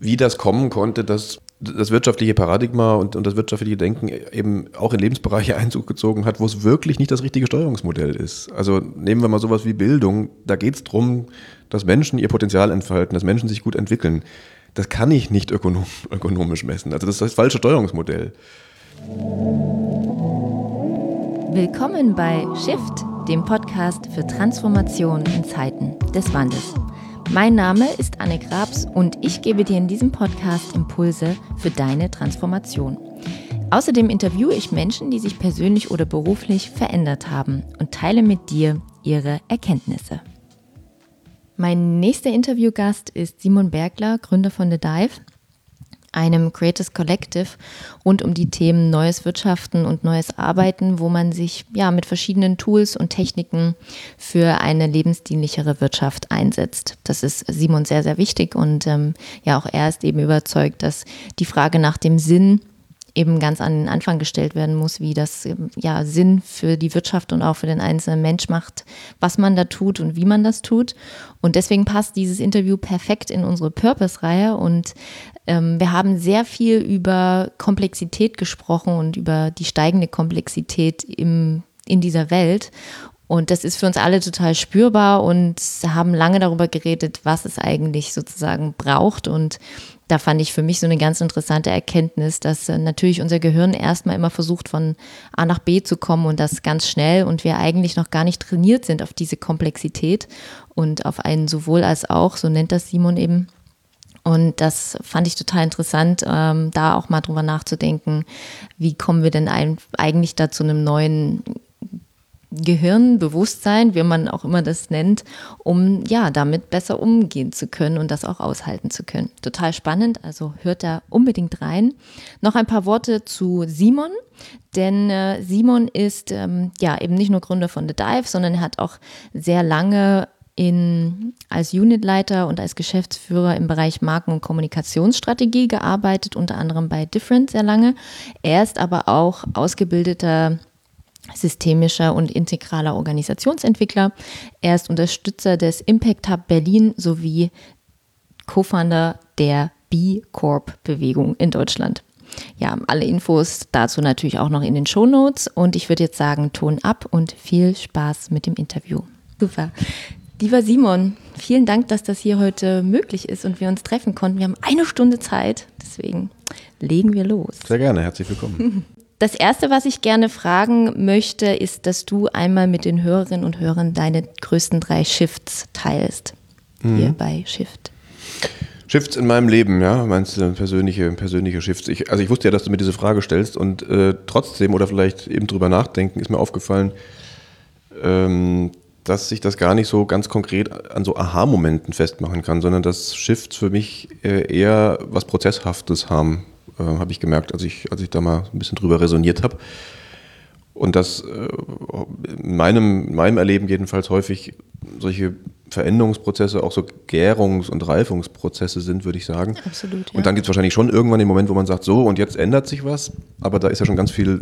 wie das kommen konnte, dass das wirtschaftliche Paradigma und, und das wirtschaftliche Denken eben auch in Lebensbereiche Einzug gezogen hat, wo es wirklich nicht das richtige Steuerungsmodell ist. Also nehmen wir mal sowas wie Bildung. Da geht es darum, dass Menschen ihr Potenzial entfalten, dass Menschen sich gut entwickeln. Das kann ich nicht ökonom ökonomisch messen. Also das ist das falsche Steuerungsmodell. Willkommen bei Shift, dem Podcast für Transformation in Zeiten des Wandels. Mein Name ist Anne Grabs und ich gebe dir in diesem Podcast Impulse für deine Transformation. Außerdem interviewe ich Menschen, die sich persönlich oder beruflich verändert haben und teile mit dir ihre Erkenntnisse. Mein nächster Interviewgast ist Simon Bergler, Gründer von The Dive einem Creators Collective rund um die Themen neues Wirtschaften und neues Arbeiten, wo man sich ja mit verschiedenen Tools und Techniken für eine lebensdienlichere Wirtschaft einsetzt. Das ist Simon sehr, sehr wichtig und ähm, ja, auch er ist eben überzeugt, dass die Frage nach dem Sinn eben ganz an den Anfang gestellt werden muss, wie das ähm, ja Sinn für die Wirtschaft und auch für den einzelnen Mensch macht, was man da tut und wie man das tut. Und deswegen passt dieses Interview perfekt in unsere Purpose-Reihe und ähm, wir haben sehr viel über Komplexität gesprochen und über die steigende Komplexität im, in dieser Welt. Und das ist für uns alle total spürbar und haben lange darüber geredet, was es eigentlich sozusagen braucht. Und da fand ich für mich so eine ganz interessante Erkenntnis, dass äh, natürlich unser Gehirn erstmal immer versucht, von A nach B zu kommen und das ganz schnell und wir eigentlich noch gar nicht trainiert sind auf diese Komplexität und auf einen sowohl als auch, so nennt das Simon eben. Und das fand ich total interessant, ähm, da auch mal drüber nachzudenken, wie kommen wir denn ein, eigentlich da zu einem neuen Gehirnbewusstsein, wie man auch immer das nennt, um ja damit besser umgehen zu können und das auch aushalten zu können. Total spannend, also hört da unbedingt rein. Noch ein paar Worte zu Simon, denn äh, Simon ist ähm, ja eben nicht nur Gründer von The Dive, sondern er hat auch sehr lange in, als Unitleiter und als Geschäftsführer im Bereich Marken- und Kommunikationsstrategie gearbeitet, unter anderem bei Different sehr lange. Er ist aber auch ausgebildeter systemischer und integraler Organisationsentwickler. Er ist Unterstützer des Impact Hub Berlin sowie Co-Founder der B Corp Bewegung in Deutschland. Ja, alle Infos dazu natürlich auch noch in den Show Notes und ich würde jetzt sagen, Ton ab und viel Spaß mit dem Interview. Super. Lieber Simon, vielen Dank, dass das hier heute möglich ist und wir uns treffen konnten. Wir haben eine Stunde Zeit, deswegen legen wir los. Sehr gerne, herzlich willkommen. Das Erste, was ich gerne fragen möchte, ist, dass du einmal mit den Hörerinnen und Hörern deine größten drei Shifts teilst. Mhm. Hier bei Shift. Shifts in meinem Leben, ja, meinst du persönliche, persönliche Shifts? Ich, also ich wusste ja, dass du mir diese Frage stellst und äh, trotzdem oder vielleicht eben drüber nachdenken, ist mir aufgefallen, ähm, dass sich das gar nicht so ganz konkret an so Aha-Momenten festmachen kann, sondern dass Shifts für mich äh, eher was Prozesshaftes haben äh, habe ich gemerkt, als ich, als ich da mal ein bisschen drüber resoniert habe. Und dass äh, in meinem, meinem Erleben jedenfalls häufig solche Veränderungsprozesse auch so Gärungs- und Reifungsprozesse sind, würde ich sagen. Absolut. Ja. Und dann gibt es wahrscheinlich schon irgendwann den Moment, wo man sagt, so und jetzt ändert sich was, aber da ist ja schon ganz viel,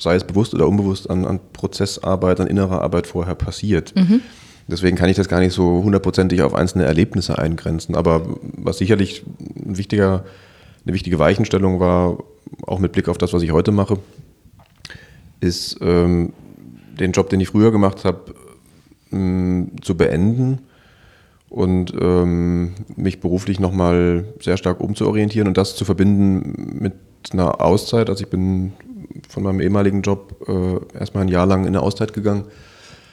sei es bewusst oder unbewusst, an, an Prozessarbeit, an innerer Arbeit vorher passiert. Mhm. Deswegen kann ich das gar nicht so hundertprozentig auf einzelne Erlebnisse eingrenzen. Aber was sicherlich ein wichtiger eine wichtige Weichenstellung war, auch mit Blick auf das, was ich heute mache, ist ähm, den Job, den ich früher gemacht habe, ähm, zu beenden und ähm, mich beruflich nochmal sehr stark umzuorientieren und das zu verbinden mit einer Auszeit. Also ich bin von meinem ehemaligen Job äh, erstmal ein Jahr lang in eine Auszeit gegangen.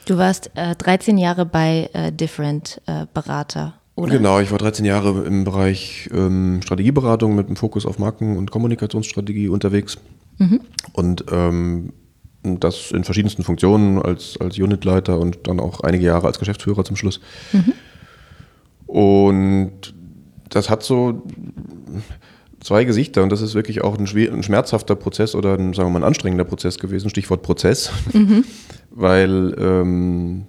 Du warst äh, 13 Jahre bei äh, Different äh, Berater oder? Genau, ich war 13 Jahre im Bereich ähm, Strategieberatung mit dem Fokus auf Marken- und Kommunikationsstrategie unterwegs. Mhm. Und ähm, das in verschiedensten Funktionen als, als Unitleiter und dann auch einige Jahre als Geschäftsführer zum Schluss. Mhm. Und das hat so zwei Gesichter und das ist wirklich auch ein, ein schmerzhafter Prozess oder ein, sagen wir mal, ein anstrengender Prozess gewesen, Stichwort Prozess, mhm. weil ähm,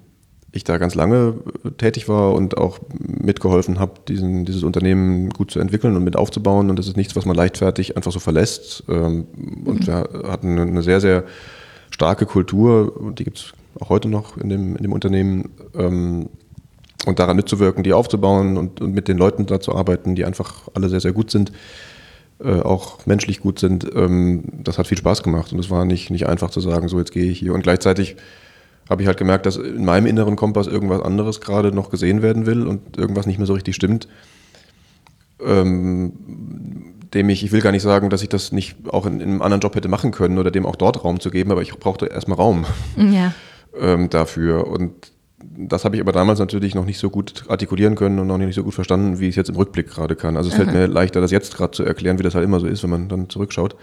ich da ganz lange äh, tätig war und auch mitgeholfen habe, diesen, dieses Unternehmen gut zu entwickeln und mit aufzubauen. Und das ist nichts, was man leichtfertig einfach so verlässt. Ähm, und mhm. wir hatten eine sehr, sehr starke Kultur, und die gibt es auch heute noch in dem, in dem Unternehmen, ähm, und daran mitzuwirken, die aufzubauen und, und mit den Leuten da zu arbeiten, die einfach alle sehr, sehr gut sind, äh, auch menschlich gut sind, ähm, das hat viel Spaß gemacht und es war nicht, nicht einfach zu sagen, so jetzt gehe ich hier. Und gleichzeitig habe ich halt gemerkt, dass in meinem inneren Kompass irgendwas anderes gerade noch gesehen werden will und irgendwas nicht mehr so richtig stimmt. Ähm, dem ich, ich will gar nicht sagen, dass ich das nicht auch in, in, einem anderen Job hätte machen können oder dem auch dort Raum zu geben, aber ich brauchte erstmal Raum ja. ähm, dafür. Und das habe ich aber damals natürlich noch nicht so gut artikulieren können und noch nicht so gut verstanden, wie ich es jetzt im Rückblick gerade kann. Also es Aha. fällt mir leichter, das jetzt gerade zu erklären, wie das halt immer so ist, wenn man dann zurückschaut.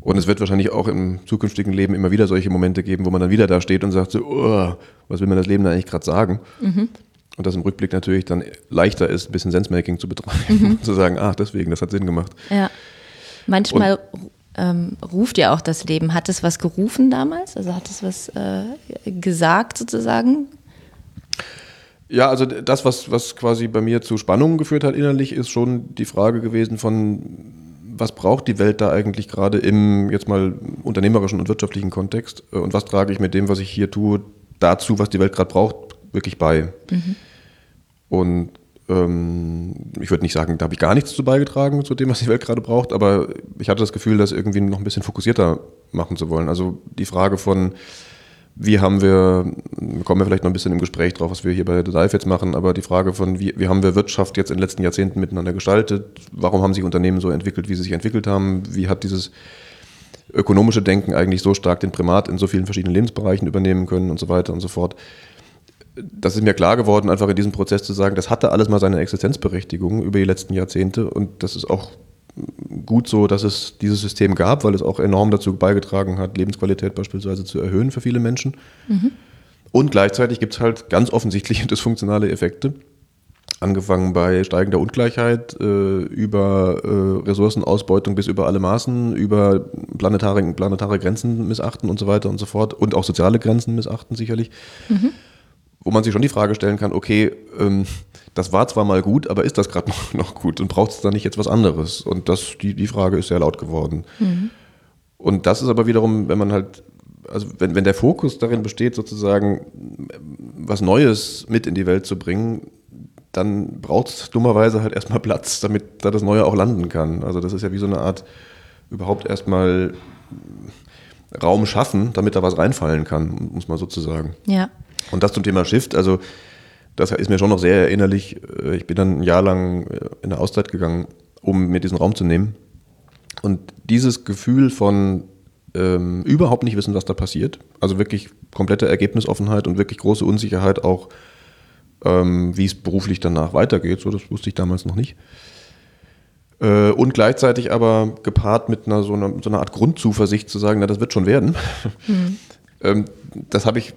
Und es wird wahrscheinlich auch im zukünftigen Leben immer wieder solche Momente geben, wo man dann wieder da steht und sagt so, oh, was will mir das Leben da eigentlich gerade sagen? Mhm. Und das im Rückblick natürlich dann leichter ist, ein bisschen Sensemaking zu betreiben mhm. zu sagen, ach, deswegen, das hat Sinn gemacht. Ja. Manchmal ähm, ruft ja auch das Leben. Hat es was gerufen damals? Also hat es was äh, gesagt sozusagen? Ja, also das, was, was quasi bei mir zu Spannungen geführt hat innerlich, ist schon die Frage gewesen von, was braucht die Welt da eigentlich gerade im jetzt mal unternehmerischen und wirtschaftlichen Kontext äh, und was trage ich mit dem, was ich hier tue, dazu, was die Welt gerade braucht, wirklich bei. Mhm. Und ähm, ich würde nicht sagen, da habe ich gar nichts zu beigetragen zu dem, was die Welt gerade braucht, aber ich hatte das Gefühl, das irgendwie noch ein bisschen fokussierter machen zu wollen. Also die Frage von, wie haben wir, kommen wir vielleicht noch ein bisschen im Gespräch drauf, was wir hier bei The Dive jetzt machen, aber die Frage von, wie, wie haben wir Wirtschaft jetzt in den letzten Jahrzehnten miteinander gestaltet? Warum haben sich Unternehmen so entwickelt, wie sie sich entwickelt haben? Wie hat dieses ökonomische Denken eigentlich so stark den Primat in so vielen verschiedenen Lebensbereichen übernehmen können und so weiter und so fort? Das ist mir klar geworden, einfach in diesem Prozess zu sagen, das hatte alles mal seine Existenzberechtigung über die letzten Jahrzehnte und das ist auch gut so, dass es dieses System gab, weil es auch enorm dazu beigetragen hat, Lebensqualität beispielsweise zu erhöhen für viele Menschen. Mhm. Und gleichzeitig gibt es halt ganz offensichtliche dysfunktionale Effekte, angefangen bei steigender Ungleichheit, äh, über äh, Ressourcenausbeutung bis über alle Maßen, über planetare, planetare Grenzen missachten und so weiter und so fort und auch soziale Grenzen missachten sicherlich. Mhm wo man sich schon die Frage stellen kann, okay, ähm, das war zwar mal gut, aber ist das gerade noch, noch, gut und braucht es da nicht jetzt was anderes? Und das, die, die Frage ist sehr laut geworden. Mhm. Und das ist aber wiederum, wenn man halt, also wenn, wenn der Fokus darin besteht, sozusagen was Neues mit in die Welt zu bringen, dann braucht es dummerweise halt erstmal Platz, damit da das Neue auch landen kann. Also das ist ja wie so eine Art überhaupt erstmal Raum schaffen, damit da was reinfallen kann, muss man sozusagen. Ja. Und das zum Thema Shift, also das ist mir schon noch sehr erinnerlich. Äh, ich bin dann ein Jahr lang äh, in der Auszeit gegangen, um mir diesen Raum zu nehmen. Und dieses Gefühl von ähm, überhaupt nicht wissen, was da passiert, also wirklich komplette Ergebnisoffenheit und wirklich große Unsicherheit auch, ähm, wie es beruflich danach weitergeht, so das wusste ich damals noch nicht. Äh, und gleichzeitig aber gepaart mit einer so, einer so einer Art Grundzuversicht zu sagen, na, das wird schon werden. Mhm. ähm, das habe ich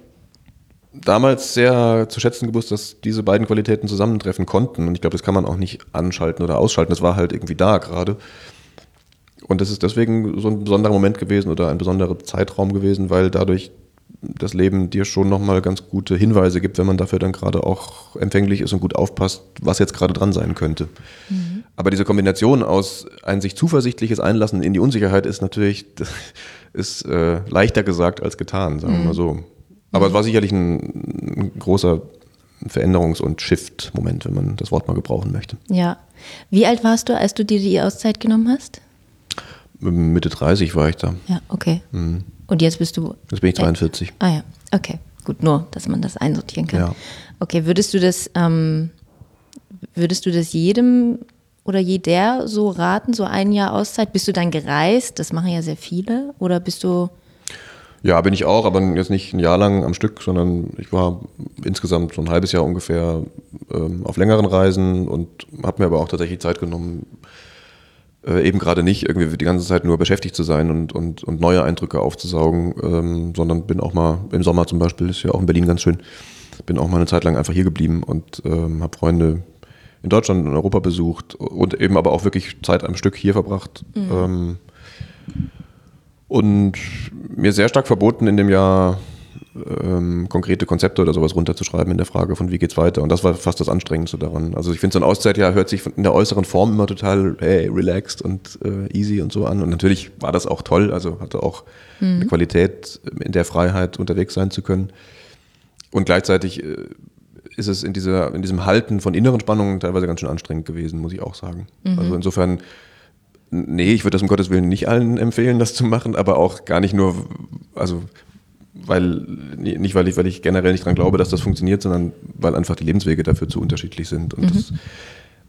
damals sehr zu schätzen gewusst, dass diese beiden Qualitäten zusammentreffen konnten. Und ich glaube, das kann man auch nicht anschalten oder ausschalten. Das war halt irgendwie da gerade. Und das ist deswegen so ein besonderer Moment gewesen oder ein besonderer Zeitraum gewesen, weil dadurch das Leben dir schon nochmal ganz gute Hinweise gibt, wenn man dafür dann gerade auch empfänglich ist und gut aufpasst, was jetzt gerade dran sein könnte. Mhm. Aber diese Kombination aus ein sich zuversichtliches Einlassen in die Unsicherheit ist natürlich ist, äh, leichter gesagt als getan, sagen wir mhm. mal so. Aber es war sicherlich ein, ein großer Veränderungs- und Shift-Moment, wenn man das Wort mal gebrauchen möchte. Ja. Wie alt warst du, als du dir die Auszeit genommen hast? Mitte 30 war ich da. Ja, okay. Mhm. Und jetzt bist du. Jetzt bin ich 42. Äh, ah ja, okay. Gut, nur, dass man das einsortieren kann. Ja. Okay, würdest du das, ähm, würdest du das jedem oder jeder so raten, so ein Jahr Auszeit? Bist du dann gereist? Das machen ja sehr viele. Oder bist du ja, bin ich auch, aber jetzt nicht ein Jahr lang am Stück, sondern ich war insgesamt so ein halbes Jahr ungefähr ähm, auf längeren Reisen und habe mir aber auch tatsächlich Zeit genommen, äh, eben gerade nicht irgendwie die ganze Zeit nur beschäftigt zu sein und, und, und neue Eindrücke aufzusaugen, ähm, sondern bin auch mal im Sommer zum Beispiel, ist ja auch in Berlin ganz schön, bin auch mal eine Zeit lang einfach hier geblieben und ähm, habe Freunde in Deutschland und Europa besucht und eben aber auch wirklich Zeit am Stück hier verbracht. Mhm. Ähm, und mir sehr stark verboten, in dem Jahr ähm, konkrete Konzepte oder sowas runterzuschreiben in der Frage von wie geht's weiter. Und das war fast das Anstrengendste daran. Also ich finde, so ein Auszeitjahr hört sich in der äußeren Form immer total hey, relaxed und äh, easy und so an. Und natürlich war das auch toll, also hatte auch mhm. eine Qualität, in der Freiheit unterwegs sein zu können. Und gleichzeitig äh, ist es in, dieser, in diesem Halten von inneren Spannungen teilweise ganz schön anstrengend gewesen, muss ich auch sagen. Mhm. Also insofern, nee, ich würde das um Gottes Willen nicht allen empfehlen, das zu machen, aber auch gar nicht nur, also weil nicht weil ich, weil ich generell nicht dran glaube, dass das funktioniert, sondern weil einfach die Lebenswege dafür zu unterschiedlich sind. Und das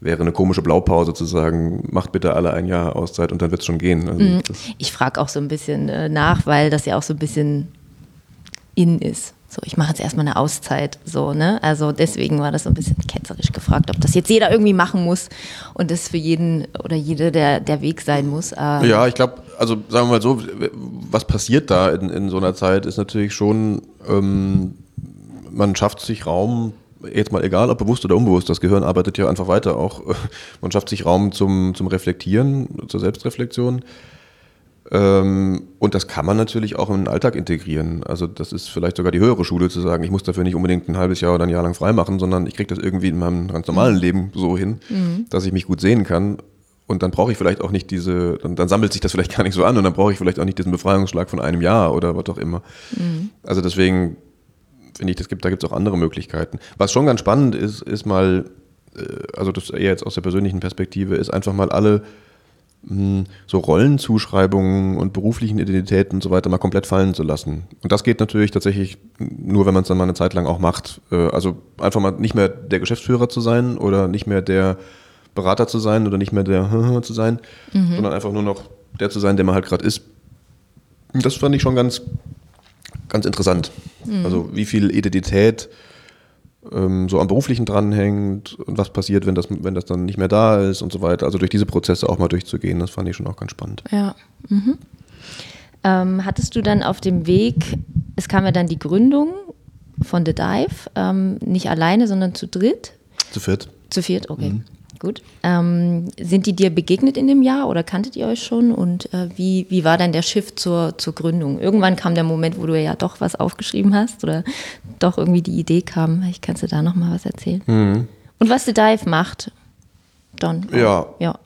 wäre eine komische Blaupause zu sagen, macht bitte alle ein Jahr Auszeit und dann wird es schon gehen. Also das, Ich frage auch so ein bisschen äh, nach, weil das ja auch so ein bisschen in ist. So, ich mache jetzt erstmal eine Auszeit. So, ne? Also deswegen war das so ein bisschen ketzerisch gefragt, ob das jetzt jeder irgendwie machen muss und das für jeden oder jede der, der Weg sein muss. Ähm, Ja, ich glaube, also sagen wir mal so, was passiert da in, in so einer Zeit, ist natürlich schon, ähm, man schafft sich Raum, jetzt mal egal, ob bewusst oder unbewusst, das Gehirn arbeitet ja einfach weiter auch, man schafft sich Raum zum, zum Reflektieren, zur Selbstreflexion. Ähm, und das kann man natürlich auch in den Alltag integrieren. Also das ist vielleicht sogar die höhere Schule zu sagen, ich muss dafür nicht unbedingt ein halbes Jahr oder ein Jahr lang frei machen, sondern ich kriege das irgendwie in meinem ganz normalen Leben so hin, dass ich mich gut sehen kann. Und dann brauche ich vielleicht auch nicht diese, dann, dann sammelt sich das vielleicht gar nicht so an und dann brauche ich vielleicht auch nicht diesen Befreiungsschlag von einem Jahr oder was auch immer. Also deswegen finde ich, das gibt, da gibt es auch andere Möglichkeiten. Was schon ganz spannend ist, ist mal, äh, also das eher jetzt aus der persönlichen Perspektive, ist einfach mal alle so Rollenzuschreibungen und beruflichen Identitäten und so weiter mal komplett fallen zu lassen. Und das geht natürlich tatsächlich nur, wenn man es dann mal eine Zeit lang auch macht. Äh, Also einfach mal nicht mehr der Geschäftsführer zu sein oder nicht mehr der Berater zu sein oder nicht mehr der zu sein, sondern einfach nur noch der zu sein, der man halt gerade ist. Das fand ich schon ganz, ganz interessant. Also wie viel Identität ähm, so am Beruflichen dranhängt und was passiert, wenn das, wenn das dann nicht mehr da ist und so weiter. Also durch diese Prozesse auch mal durchzugehen, das fand ich schon auch ganz spannend. Ja. Mhm. Ähm, hattest du dann auf dem Weg, es kam ja dann die Gründung von The Dive, ähm, nicht alleine, sondern zu dritt? Zu viert. Zu viert, okay. Gut. Ähm, sind die dir begegnet in dem Jahr oder kanntet ihr euch schon? Und äh, wie, wie war dann der Shift zur, zur Gründung? Irgendwann kam der Moment, wo du ja doch was aufgeschrieben hast oder doch irgendwie die Idee kam. Ich kannst du da noch mal was erzählen? Und was The Dive macht, Don? Ja. Ja.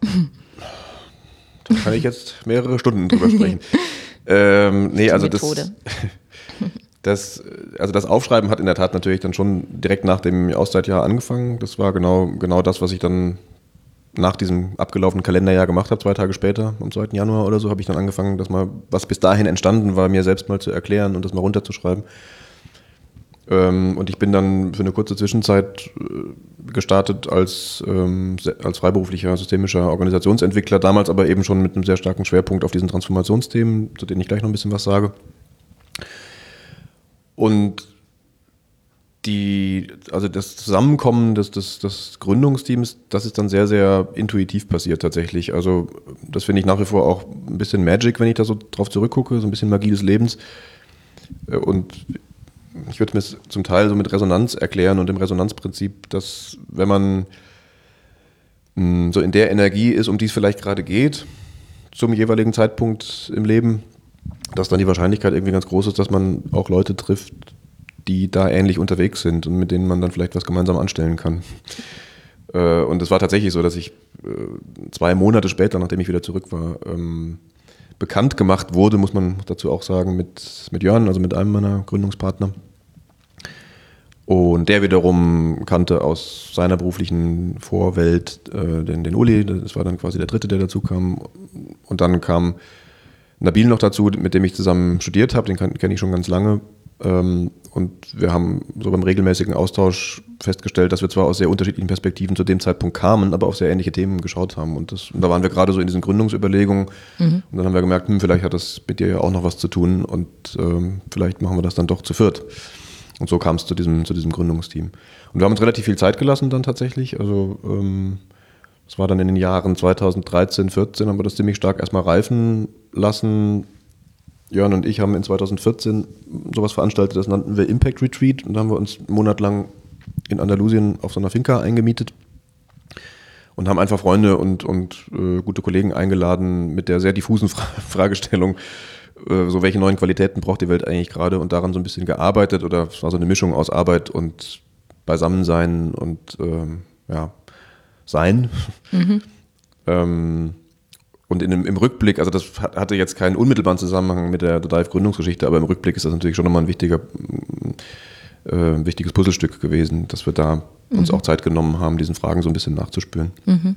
Da kann ich jetzt mehrere Stunden drüber sprechen. ähm, nee, also Methode. das, also das Aufschreiben hat in der Tat natürlich dann schon direkt nach dem Auszeitjahr angefangen. Das war genau, genau das, was ich dann nach diesem abgelaufenen Kalenderjahr gemacht habe, zwei Tage später, am 2. Januar oder so, habe ich dann angefangen, das mal, was bis dahin entstanden war, mir selbst mal zu erklären und das mal runterzuschreiben. Ähm, und ich bin dann für eine kurze Zwischenzeit äh, gestartet als, ähm, als freiberuflicher systemischer Organisationsentwickler, damals aber eben schon mit einem sehr starken Schwerpunkt auf diesen Transformationsthemen, zu denen ich gleich noch ein bisschen was sage. Und die, also das Zusammenkommen des, des, des Gründungsteams, das ist dann sehr, sehr intuitiv passiert tatsächlich. Also das finde ich nach wie vor auch ein bisschen Magic, wenn ich da so drauf zurückgucke, so ein bisschen Magie des Lebens. Und ich würde mir es zum Teil so mit Resonanz erklären und dem Resonanzprinzip, dass wenn man mh, so in der Energie ist, um die es vielleicht gerade geht, zum jeweiligen Zeitpunkt im Leben, dass dann die Wahrscheinlichkeit irgendwie ganz groß ist, dass man auch Leute trifft, die da ähnlich unterwegs sind und mit denen man dann vielleicht was gemeinsam anstellen kann. Äh, Und es war tatsächlich so, dass ich äh, zwei Monate später, nachdem ich wieder zurück war, ähm, bekannt gemacht wurde, muss man dazu auch sagen, mit, mit Jörn, also mit einem meiner Gründungspartner. Und der wiederum kannte aus seiner beruflichen Vorwelt äh, den, den Uli, das war dann quasi der dritte, der dazu kam. Und dann kam Nabil noch dazu, mit dem ich zusammen studiert habe, den kenne ich schon ganz lange. Ähm, und wir haben so beim regelmäßigen Austausch festgestellt, dass wir zwar aus sehr unterschiedlichen Perspektiven zu dem Zeitpunkt kamen, aber auf sehr ähnliche Themen geschaut haben. Und, das, und da waren wir gerade so in diesen Gründungsüberlegungen. Und dann haben wir gemerkt, hm, vielleicht hat das mit dir ja auch noch was zu tun und ähm, vielleicht machen wir das dann doch zu viert. Und so kam es zu diesem, zu diesem Gründungsteam. Und wir haben uns relativ viel Zeit gelassen dann tatsächlich. Also ähm, das war dann in den Jahren 2013, 14 haben wir das ziemlich stark erstmal reifen lassen. Jörn und ich haben in 2014 sowas veranstaltet, das nannten wir Impact Retreat. Und da haben wir uns einen Monat lang in Andalusien auf so einer Finca eingemietet und haben einfach Freunde und, und äh, gute Kollegen eingeladen mit der sehr diffusen Fra Fragestellung, äh, so welche neuen Qualitäten braucht die Welt eigentlich gerade und daran so ein bisschen gearbeitet oder es war so eine Mischung aus Arbeit und Beisammensein und ähm, ja, Sein. ähm, und in im Rückblick, also das hat- hatte jetzt keinen unmittelbaren Zusammenhang mit der The Dive Gründungsgeschichte, aber im Rückblick ist das natürlich schon nochmal ein wichtiger, äh, wichtiges Puzzlestück gewesen, dass wir da mhm. uns auch Zeit genommen haben, diesen Fragen so ein bisschen nachzuspüren. Mhm.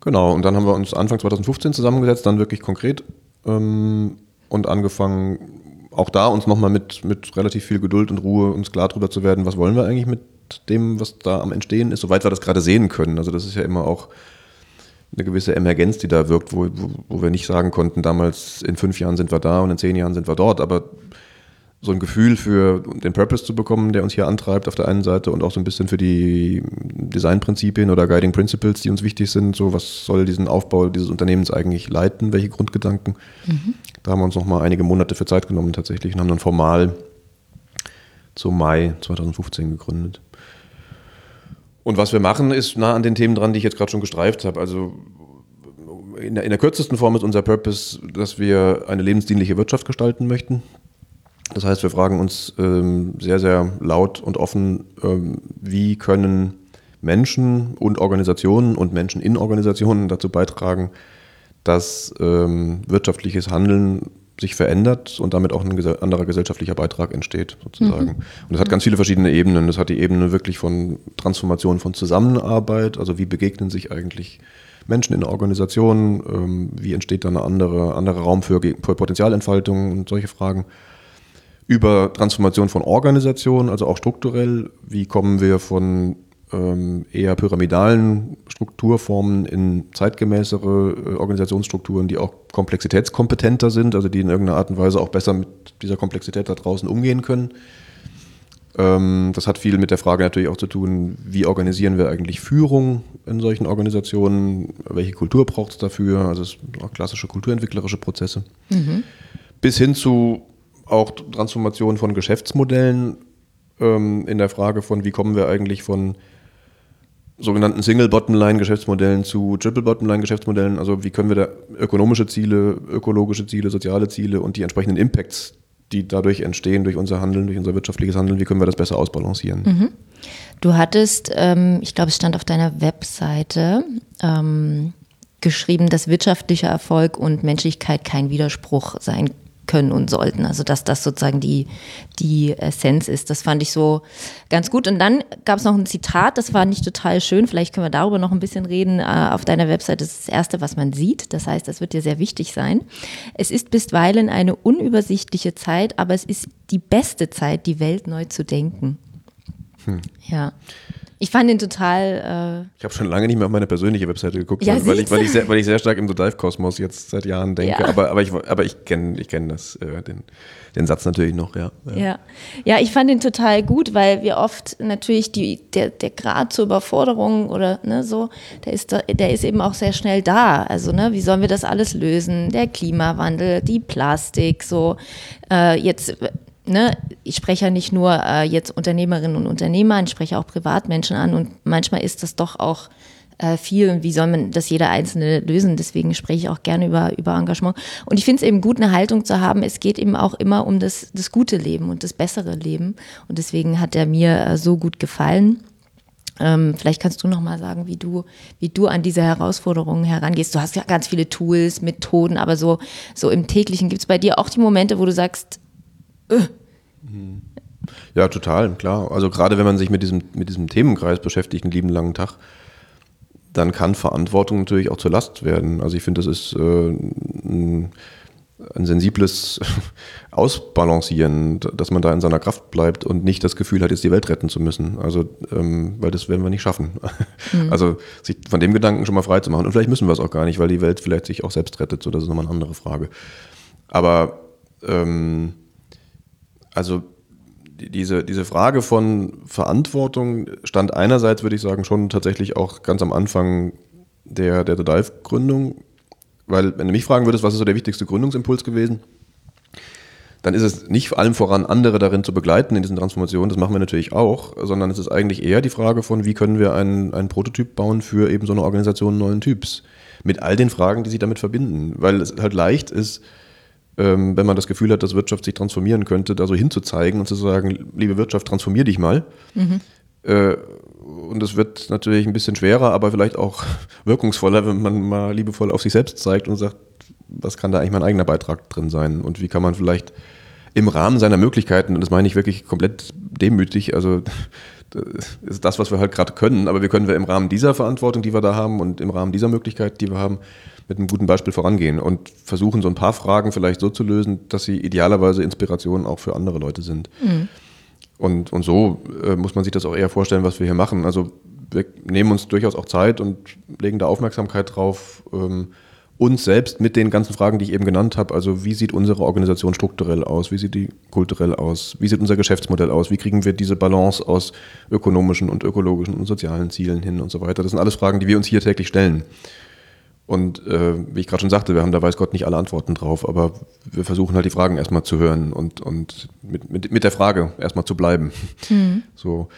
Genau, und dann haben wir uns Anfang 2015 zusammengesetzt, dann wirklich konkret ähm, und angefangen, auch da uns nochmal mit, mit relativ viel Geduld und Ruhe uns klar darüber zu werden, was wollen wir eigentlich mit dem, was da am Entstehen ist, soweit wir das gerade sehen können. Also das ist ja immer auch eine gewisse Emergenz, die da wirkt, wo, wo, wo wir nicht sagen konnten, damals in fünf Jahren sind wir da und in zehn Jahren sind wir dort, aber so ein Gefühl für den Purpose zu bekommen, der uns hier antreibt auf der einen Seite und auch so ein bisschen für die Designprinzipien oder Guiding Principles, die uns wichtig sind. So, was soll diesen Aufbau dieses Unternehmens eigentlich leiten? Welche Grundgedanken? Mhm. Da haben wir uns nochmal einige Monate für Zeit genommen tatsächlich und haben dann formal zum Mai 2015 gegründet. Und was wir machen, ist nah an den Themen dran, die ich jetzt gerade schon gestreift habe. Also in der, in der, kürzesten Form ist unser Purpose, dass wir eine lebensdienliche Wirtschaft gestalten möchten. Das heißt, wir fragen uns ähm, sehr, sehr laut und offen, ähm, wie können Menschen und Organisationen und Menschen in Organisationen dazu beitragen, dass ähm, wirtschaftliches Handeln sich verändert und damit auch ein anderer gesellschaftlicher Beitrag entsteht, sozusagen. Mhm. Und das hat ganz viele verschiedene Ebenen. Das hat die Ebene wirklich von Transformation von Zusammenarbeit, also wie begegnen sich eigentlich Menschen in Organisationen, ähm, wie entsteht da eine andere, andere Raum für, für Potenzialentfaltung und solche Fragen über Transformation von Organisationen, also auch strukturell. Wie kommen wir von eher pyramidalen Strukturformen in zeitgemäßere äh, Organisationsstrukturen, die auch komplexitätskompetenter sind, also die in irgendeiner Art und Weise auch besser mit dieser Komplexität da draußen umgehen können. Ähm, das hat viel mit der Frage natürlich auch zu tun, wie organisieren wir eigentlich Führung in solchen Organisationen, welche Kultur braucht es dafür, also es auch klassische kulturentwicklerische Prozesse. Mhm. Bis hin zu auch Transformation von Geschäftsmodellen ähm, in der Frage von, wie kommen wir eigentlich von sogenannten Single-Bottom-Line-Geschäftsmodellen zu Triple-Bottom-Line-Geschäftsmodellen. Also wie können wir da ökonomische Ziele, ökologische Ziele, soziale Ziele und die entsprechenden Impacts, die dadurch entstehen durch unser Handeln, durch unser wirtschaftliches Handeln, wie können wir das besser ausbalancieren? Mhm. Du hattest, ähm, ich glaube, es stand auf deiner Webseite, ähm, geschrieben, dass wirtschaftlicher Erfolg und Menschlichkeit kein Widerspruch sein können und sollten. Also dass das sozusagen die, die Essenz ist. Das fand ich so ganz gut. Und dann gab es noch ein Zitat, das war nicht total schön. Vielleicht können wir darüber noch ein bisschen reden. Äh, auf deiner Website ist das Erste, was man sieht. Das heißt, das wird dir sehr wichtig sein. Es ist bisweilen eine unübersichtliche Zeit, aber es ist die beste Zeit, die Welt neu zu denken. Hm. Ja. Ich fand den total. Äh ich habe schon lange nicht mehr auf meine persönliche Webseite geguckt, ja, weil, ich, weil, ich sehr, weil ich sehr stark im Dive-Kosmos jetzt seit Jahren denke. Ja. Aber, aber ich, aber ich kenne ich kenn das, äh, den, den Satz natürlich noch, ja. ja. Ja. ja, ich fand den total gut, weil wir oft natürlich die, der, der Grad zur Überforderung oder ne, so, der ist, der ist eben auch sehr schnell da. Also, ne, wie sollen wir das alles lösen? Der Klimawandel, die Plastik, so. Äh, jetzt ne, ich spreche ja nicht nur äh, jetzt Unternehmerinnen und Unternehmer ich spreche auch Privatmenschen an und manchmal ist das doch auch äh, viel und wie soll man das jeder Einzelne lösen. Deswegen spreche ich auch gerne über, über Engagement. Und ich finde es eben gut, eine Haltung zu haben. Es geht eben auch immer um das, das gute Leben und das bessere Leben. Und deswegen hat er mir äh, so gut gefallen. Ähm, vielleicht kannst du noch mal sagen, wie du, wie du an diese Herausforderungen herangehst. Du hast ja ganz viele Tools, Methoden, aber so, so im täglichen gibt es bei dir auch die Momente, wo du sagst, ja, total, klar. Also gerade wenn man sich mit diesem, mit diesem Themenkreis beschäftigt, einen lieben langen Tag, dann kann Verantwortung natürlich auch zur Last werden. Also ich finde, das ist äh, ein, ein, sensibles Ausbalancieren, dass man da in seiner Kraft bleibt und nicht das Gefühl hat, jetzt die Welt retten zu müssen. Also, ähm, weil das werden wir nicht schaffen. Mhm. Also sich von dem Gedanken schon mal frei zu machen. Und vielleicht müssen wir es auch gar nicht, weil die Welt vielleicht sich auch selbst rettet. So, das ist nochmal eine andere Frage. Aber ähm, also diese, diese Frage von Verantwortung stand einerseits, würde ich sagen, schon tatsächlich auch ganz am Anfang der, der The Dive-Gründung. Weil, wenn du mich fragen würdest, was ist so der wichtigste Gründungsimpuls gewesen, dann ist es nicht vor allem voran, andere darin zu begleiten in diesen Transformationen, das machen wir natürlich auch, sondern es ist eigentlich eher die Frage von, wie können wir einen, einen Prototyp bauen für eben so eine Organisation neuen Typs. Mit all den Fragen, die sich damit verbinden. Weil es halt leicht ist, ähm, wenn man das Gefühl hat, dass Wirtschaft sich transformieren könnte, da so hinzuzeigen und zu sagen, liebe Wirtschaft, transformier dich mal. Mhm. Äh, und es wird natürlich ein bisschen schwerer, aber vielleicht auch wirkungsvoller, wenn man mal liebevoll auf sich selbst zeigt und sagt, was kann da eigentlich mein eigener Beitrag drin sein und wie kann man vielleicht im Rahmen seiner Möglichkeiten, und das meine ich wirklich komplett demütig. Also das ist das, was wir halt gerade können. Aber wir können wir im Rahmen dieser Verantwortung, die wir da haben und im Rahmen dieser Möglichkeit, die wir haben, mit einem guten Beispiel vorangehen und versuchen, so ein paar Fragen vielleicht so zu lösen, dass sie idealerweise Inspiration auch für andere Leute sind. Mhm. Und, und so äh, muss man sich das auch eher vorstellen, was wir hier machen. Also wir nehmen uns durchaus auch Zeit und legen da Aufmerksamkeit drauf, ähm, uns selbst mit den ganzen Fragen, die ich eben genannt habe. Also wie sieht unsere Organisation strukturell aus? Wie sieht die kulturell aus? Wie sieht unser Geschäftsmodell aus? Wie kriegen wir diese Balance aus ökonomischen und ökologischen und sozialen Zielen hin und so weiter? Das sind alles Fragen, die wir uns hier täglich stellen. Und äh, wie ich gerade schon sagte, wir haben da weiß Gott nicht alle Antworten drauf, aber wir versuchen halt die Fragen erstmal zu hören und, und mit, mit, mit der Frage erstmal zu bleiben. Mhm. So.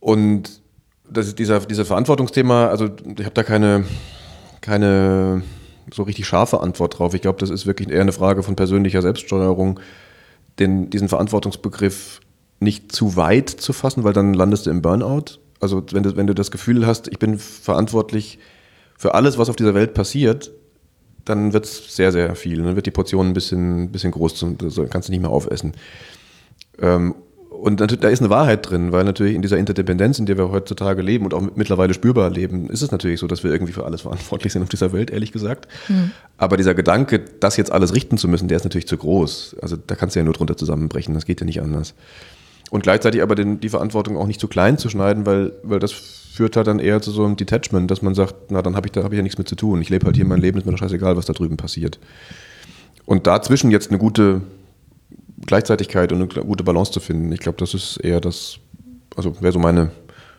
Und das ist dieser, dieser Verantwortungsthema, also ich habe da keine, keine so richtig scharfe Antwort drauf. Ich glaube, das ist wirklich eher eine Frage von persönlicher Selbststeuerung, den, diesen Verantwortungsbegriff nicht zu weit zu fassen, weil dann landest du im Burnout. Also wenn du, wenn du das Gefühl hast, ich bin verantwortlich für alles, was auf dieser Welt passiert, dann wird es sehr, sehr viel. Dann wird die Portion ein bisschen, bisschen groß, dann kannst du nicht mehr aufessen. Ähm, und da ist eine Wahrheit drin, weil natürlich in dieser Interdependenz, in der wir heutzutage leben und auch mittlerweile spürbar leben, ist es natürlich so, dass wir irgendwie für alles verantwortlich sind auf dieser Welt, ehrlich gesagt. Mhm. Aber dieser Gedanke, das jetzt alles richten zu müssen, der ist natürlich zu groß. Also da kannst du ja nur drunter zusammenbrechen, das geht ja nicht anders. Und gleichzeitig aber den, die Verantwortung auch nicht zu klein zu schneiden, weil, weil das führt halt dann eher zu so einem Detachment, dass man sagt, na dann habe ich da hab ich ja nichts mit zu tun. Ich lebe halt hier mein Leben, ist mir doch scheißegal, was da drüben passiert. Und dazwischen jetzt eine gute Gleichzeitigkeit und eine gute Balance zu finden, ich glaube, das ist eher das, also wäre so meine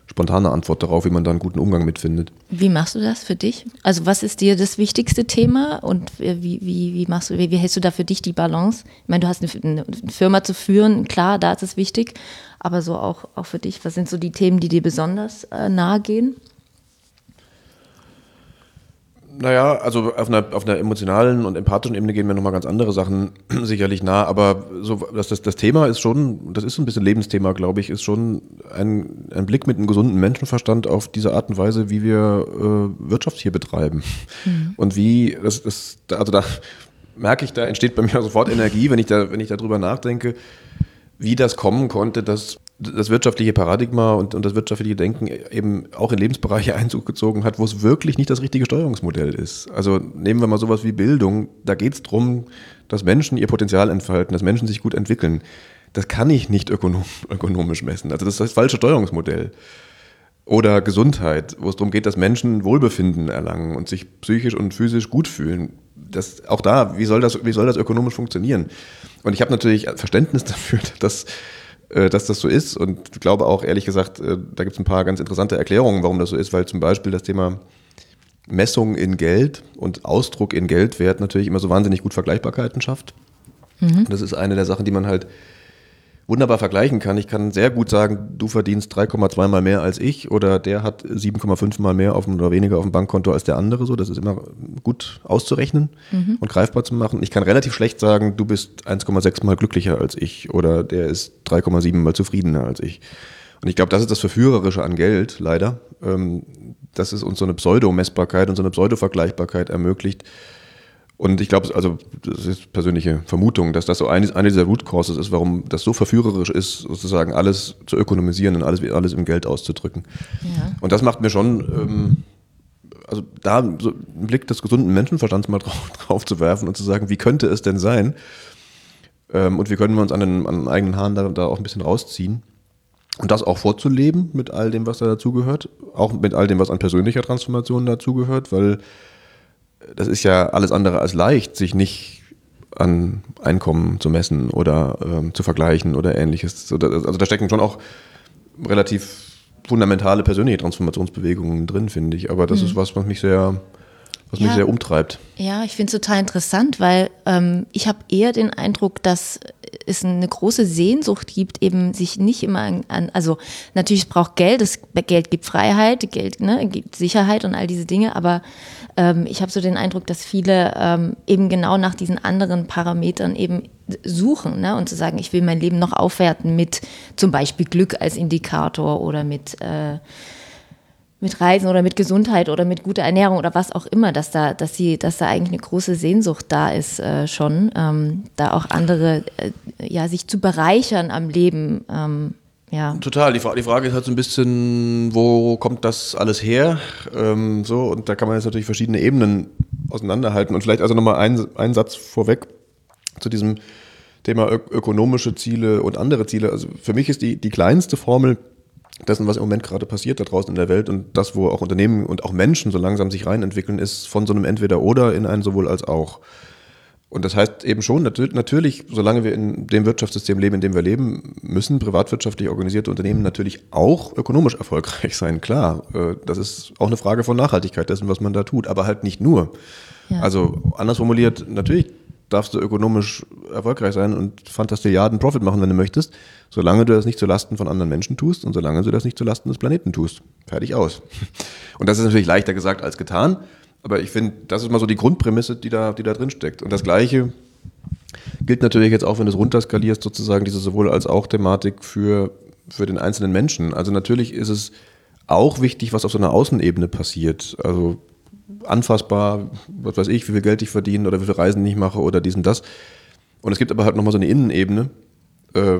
spontane Antwort darauf, wie man da einen guten Umgang mitfindet. Wie machst du das für dich? Also was ist dir das wichtigste Thema und wie, wie, wie machst du, wie, wie hältst du da für dich die Balance? Ich meine, du hast eine, eine Firma zu führen, klar, da ist es wichtig, aber so auch, auch für dich, was sind so die Themen, die dir besonders äh, nahe gehen? Naja, also auf einer, auf einer emotionalen und empathischen Ebene gehen mir nochmal ganz andere Sachen sicherlich nah, aber so, das, das, das Thema ist schon, das ist ein bisschen Lebensthema, glaube ich, ist schon ein, ein Blick mit einem gesunden Menschenverstand auf diese Art und Weise, wie wir äh, Wirtschaft hier betreiben. Mhm. Und wie, das, das, also da merke ich, da entsteht bei mir sofort Energie, wenn ich da, wenn ich darüber nachdenke, wie das kommen konnte, dass das wirtschaftliche Paradigma und, und das wirtschaftliche Denken eben auch in Lebensbereiche Einzug gezogen hat, wo es wirklich nicht das richtige Steuerungsmodell ist. Also nehmen wir mal sowas wie Bildung. Da geht es darum, dass Menschen ihr Potenzial entfalten, dass Menschen sich gut entwickeln. Das kann ich nicht ökonom ökonomisch messen. Also das ist das falsche Steuerungsmodell. Oder Gesundheit, wo es darum geht, dass Menschen Wohlbefinden erlangen und sich psychisch und physisch gut fühlen. Das, auch da, wie soll, das, wie soll das ökonomisch funktionieren? Und ich habe natürlich Verständnis dafür, dass äh, dass das so ist und glaube auch ehrlich gesagt, äh, da gibt es ein paar ganz interessante Erklärungen, warum das so ist, weil zum Beispiel das Thema Messung in Geld und Ausdruck in Geldwert natürlich immer so wahnsinnig gut Vergleichbarkeiten schafft. Mhm. Das ist eine der Sachen, die man halt wunderbar vergleichen kann. Ich kann sehr gut sagen, du verdienst 3,2 mal mehr als ich oder der hat 7,5 mal mehr auf dem, oder weniger auf dem Bankkonto als der andere. So, das ist immer gut auszurechnen mhm. und greifbar zu machen. Ich kann relativ schlecht sagen, du bist 1,6 mal glücklicher als ich oder der ist 3,7 mal zufriedener als ich. Und ich glaube, das ist das Verführerische an Geld, leider, ähm, dass es uns so eine Pseudomessbarkeit und so eine Pseudo-Vergleichbarkeit ermöglicht, und ich glaube, also das ist persönliche Vermutung, dass das so eine, eine dieser Root Causes ist, warum das so verführerisch ist, sozusagen alles zu ökonomisieren und alles, alles im Geld auszudrücken. Ja. Und das macht mir schon, ähm, also da so einen Blick des gesunden Menschenverstands mal drauf, drauf zu werfen und zu sagen, wie könnte es denn sein? Ähm, und wie können wir uns an den, an den eigenen Haaren da, da auch ein bisschen rausziehen? Und das auch vorzuleben mit all dem, was da dazugehört, auch mit all dem, was an persönlicher Transformation dazugehört, weil das ist ja alles andere als leicht, sich nicht an Einkommen zu messen oder ähm, zu vergleichen oder ähnliches. Also da stecken schon auch relativ fundamentale persönliche Transformationsbewegungen drin, finde ich. Aber das mhm. ist was, was mich sehr, was ja. mich sehr umtreibt. Ja, ich finde es total interessant, weil ähm, ich habe eher den Eindruck, dass es eine große Sehnsucht gibt, eben sich nicht immer an, also natürlich es braucht Geld, das Geld gibt Freiheit, Geld ne, gibt Sicherheit und all diese Dinge, aber ähm, ich habe so den Eindruck, dass viele ähm, eben genau nach diesen anderen Parametern eben suchen ne, und zu sagen, ich will mein Leben noch aufwerten mit zum Beispiel Glück als Indikator oder mit äh, mit Reisen oder mit Gesundheit oder mit guter Ernährung oder was auch immer, dass da, dass sie, dass da eigentlich eine große Sehnsucht da ist äh, schon, ähm, da auch andere, äh, ja, sich zu bereichern am Leben. Ähm, ja. Total. Die, Fra die, Frage ist halt so ein bisschen, wo kommt das alles her? Ähm, so, und da kann man jetzt natürlich verschiedene Ebenen auseinanderhalten. Und vielleicht also nochmal einen Satz vorweg zu diesem Thema ök ökonomische Ziele und andere Ziele. Also für mich ist die, die kleinste Formel dessen, was im Moment gerade passiert da draußen in der Welt und das, wo auch Unternehmen und auch Menschen so langsam sich reinentwickeln, ist von so einem Entweder-Oder in ein sowohl als auch. Und das heißt eben schon, natürlich, solange wir in dem Wirtschaftssystem leben, in dem wir leben, müssen privatwirtschaftlich organisierte Unternehmen natürlich auch ökonomisch erfolgreich sein. Klar, äh, das ist auch eine Frage von Nachhaltigkeit dessen, was man da tut, aber halt nicht nur. Ja. Also anders formuliert, natürlich darfst du ökonomisch erfolgreich sein und Fantastilliarden Profit machen, wenn du möchtest, solange du das nicht zulasten von anderen Menschen tust und solange du das nicht zulasten des Planeten tust. Fertig aus. Und das ist natürlich leichter gesagt als getan, aber ich finde, das ist mal so die Grundprämisse, die da, die da drin steckt. Und das Gleiche gilt natürlich jetzt auch, wenn du es runterskalierst, sozusagen diese sowohl als auch Thematik für, für den einzelnen Menschen. Also natürlich ist es auch wichtig, was auf so einer Außenebene passiert. Also anfassbar, was weiß ich, wie viel Geld ich verdiene oder wie viele Reisen ich mache oder dies und das. Und es gibt aber halt nochmal so eine Innenebene, äh,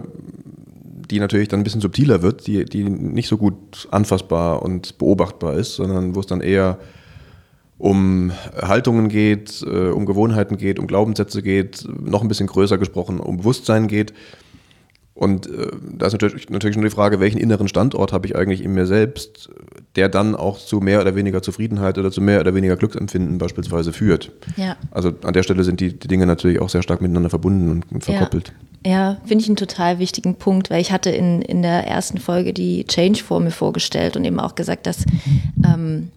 die natürlich dann ein bisschen subtiler wird, die, die nicht so gut anfassbar und beobachtbar ist, sondern wo es dann eher um Haltungen geht, äh, um Gewohnheiten geht, um Glaubenssätze geht, noch ein bisschen größer gesprochen, um Bewusstsein geht. Und äh, da ist natürlich, natürlich nur die Frage, welchen inneren Standort habe ich eigentlich in mir selbst, der dann auch zu mehr oder weniger Zufriedenheit oder zu mehr oder weniger Glücksempfinden beispielsweise führt. Ja. Also an der Stelle sind die, die Dinge natürlich auch sehr stark miteinander verbunden und, verkoppelt. Ja, ja finde ich einen total wichtigen Punkt, weil ich hatte in, in der ersten Folge die Change-Formel vorgestellt und eben auch gesagt, dass ähm,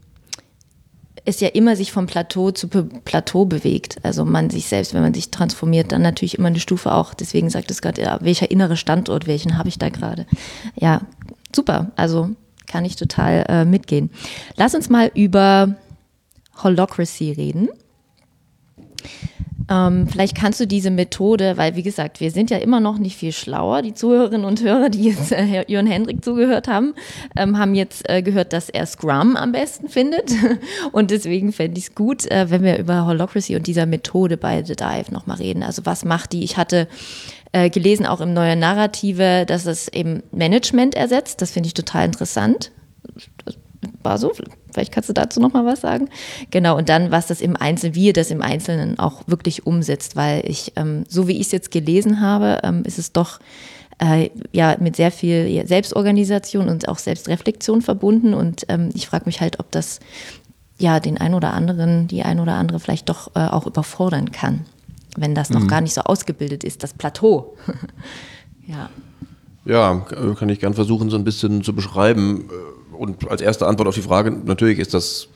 es ja immer sich vom Plateau zu Plateau bewegt. Also man sich selbst, wenn man sich transformiert, dann natürlich immer eine Stufe auch. Deswegen sagt es gerade, ja, welcher innere Standort, welchen habe ich da gerade? Ja, super. Also kann ich total äh, mitgehen. Lass uns mal über Holocracy reden. Ähm, vielleicht kannst du diese Methode, weil wie gesagt, wir sind ja immer noch nicht viel schlauer. Die Zuhörerinnen und Hörer, die jetzt äh, Jörn Hendrik zugehört haben, ähm, haben jetzt äh, gehört, dass er Scrum am besten findet. Und deswegen fände ich es gut, äh, wenn wir über Holocracy und dieser Methode bei The Dive nochmal reden. Also was macht die? Ich hatte äh, gelesen, auch im neuen Narrative, dass es eben Management ersetzt. Das finde ich total interessant. Das war so. Vielleicht kannst du dazu noch mal was sagen. Genau, und dann, was das im Einzelnen, wie ihr das im Einzelnen auch wirklich umsetzt, weil ich, ähm, so wie ich es jetzt gelesen habe, ähm, ist es doch äh, ja mit sehr viel Selbstorganisation und auch Selbstreflexion verbunden. Und ähm, ich frage mich halt, ob das ja den ein oder anderen, die ein oder andere vielleicht doch äh, auch überfordern kann, wenn das noch mhm. gar nicht so ausgebildet ist, das Plateau. ja. Ja, kann ich gern versuchen, so ein bisschen zu beschreiben und als erste Antwort auf die Frage, natürlich ist das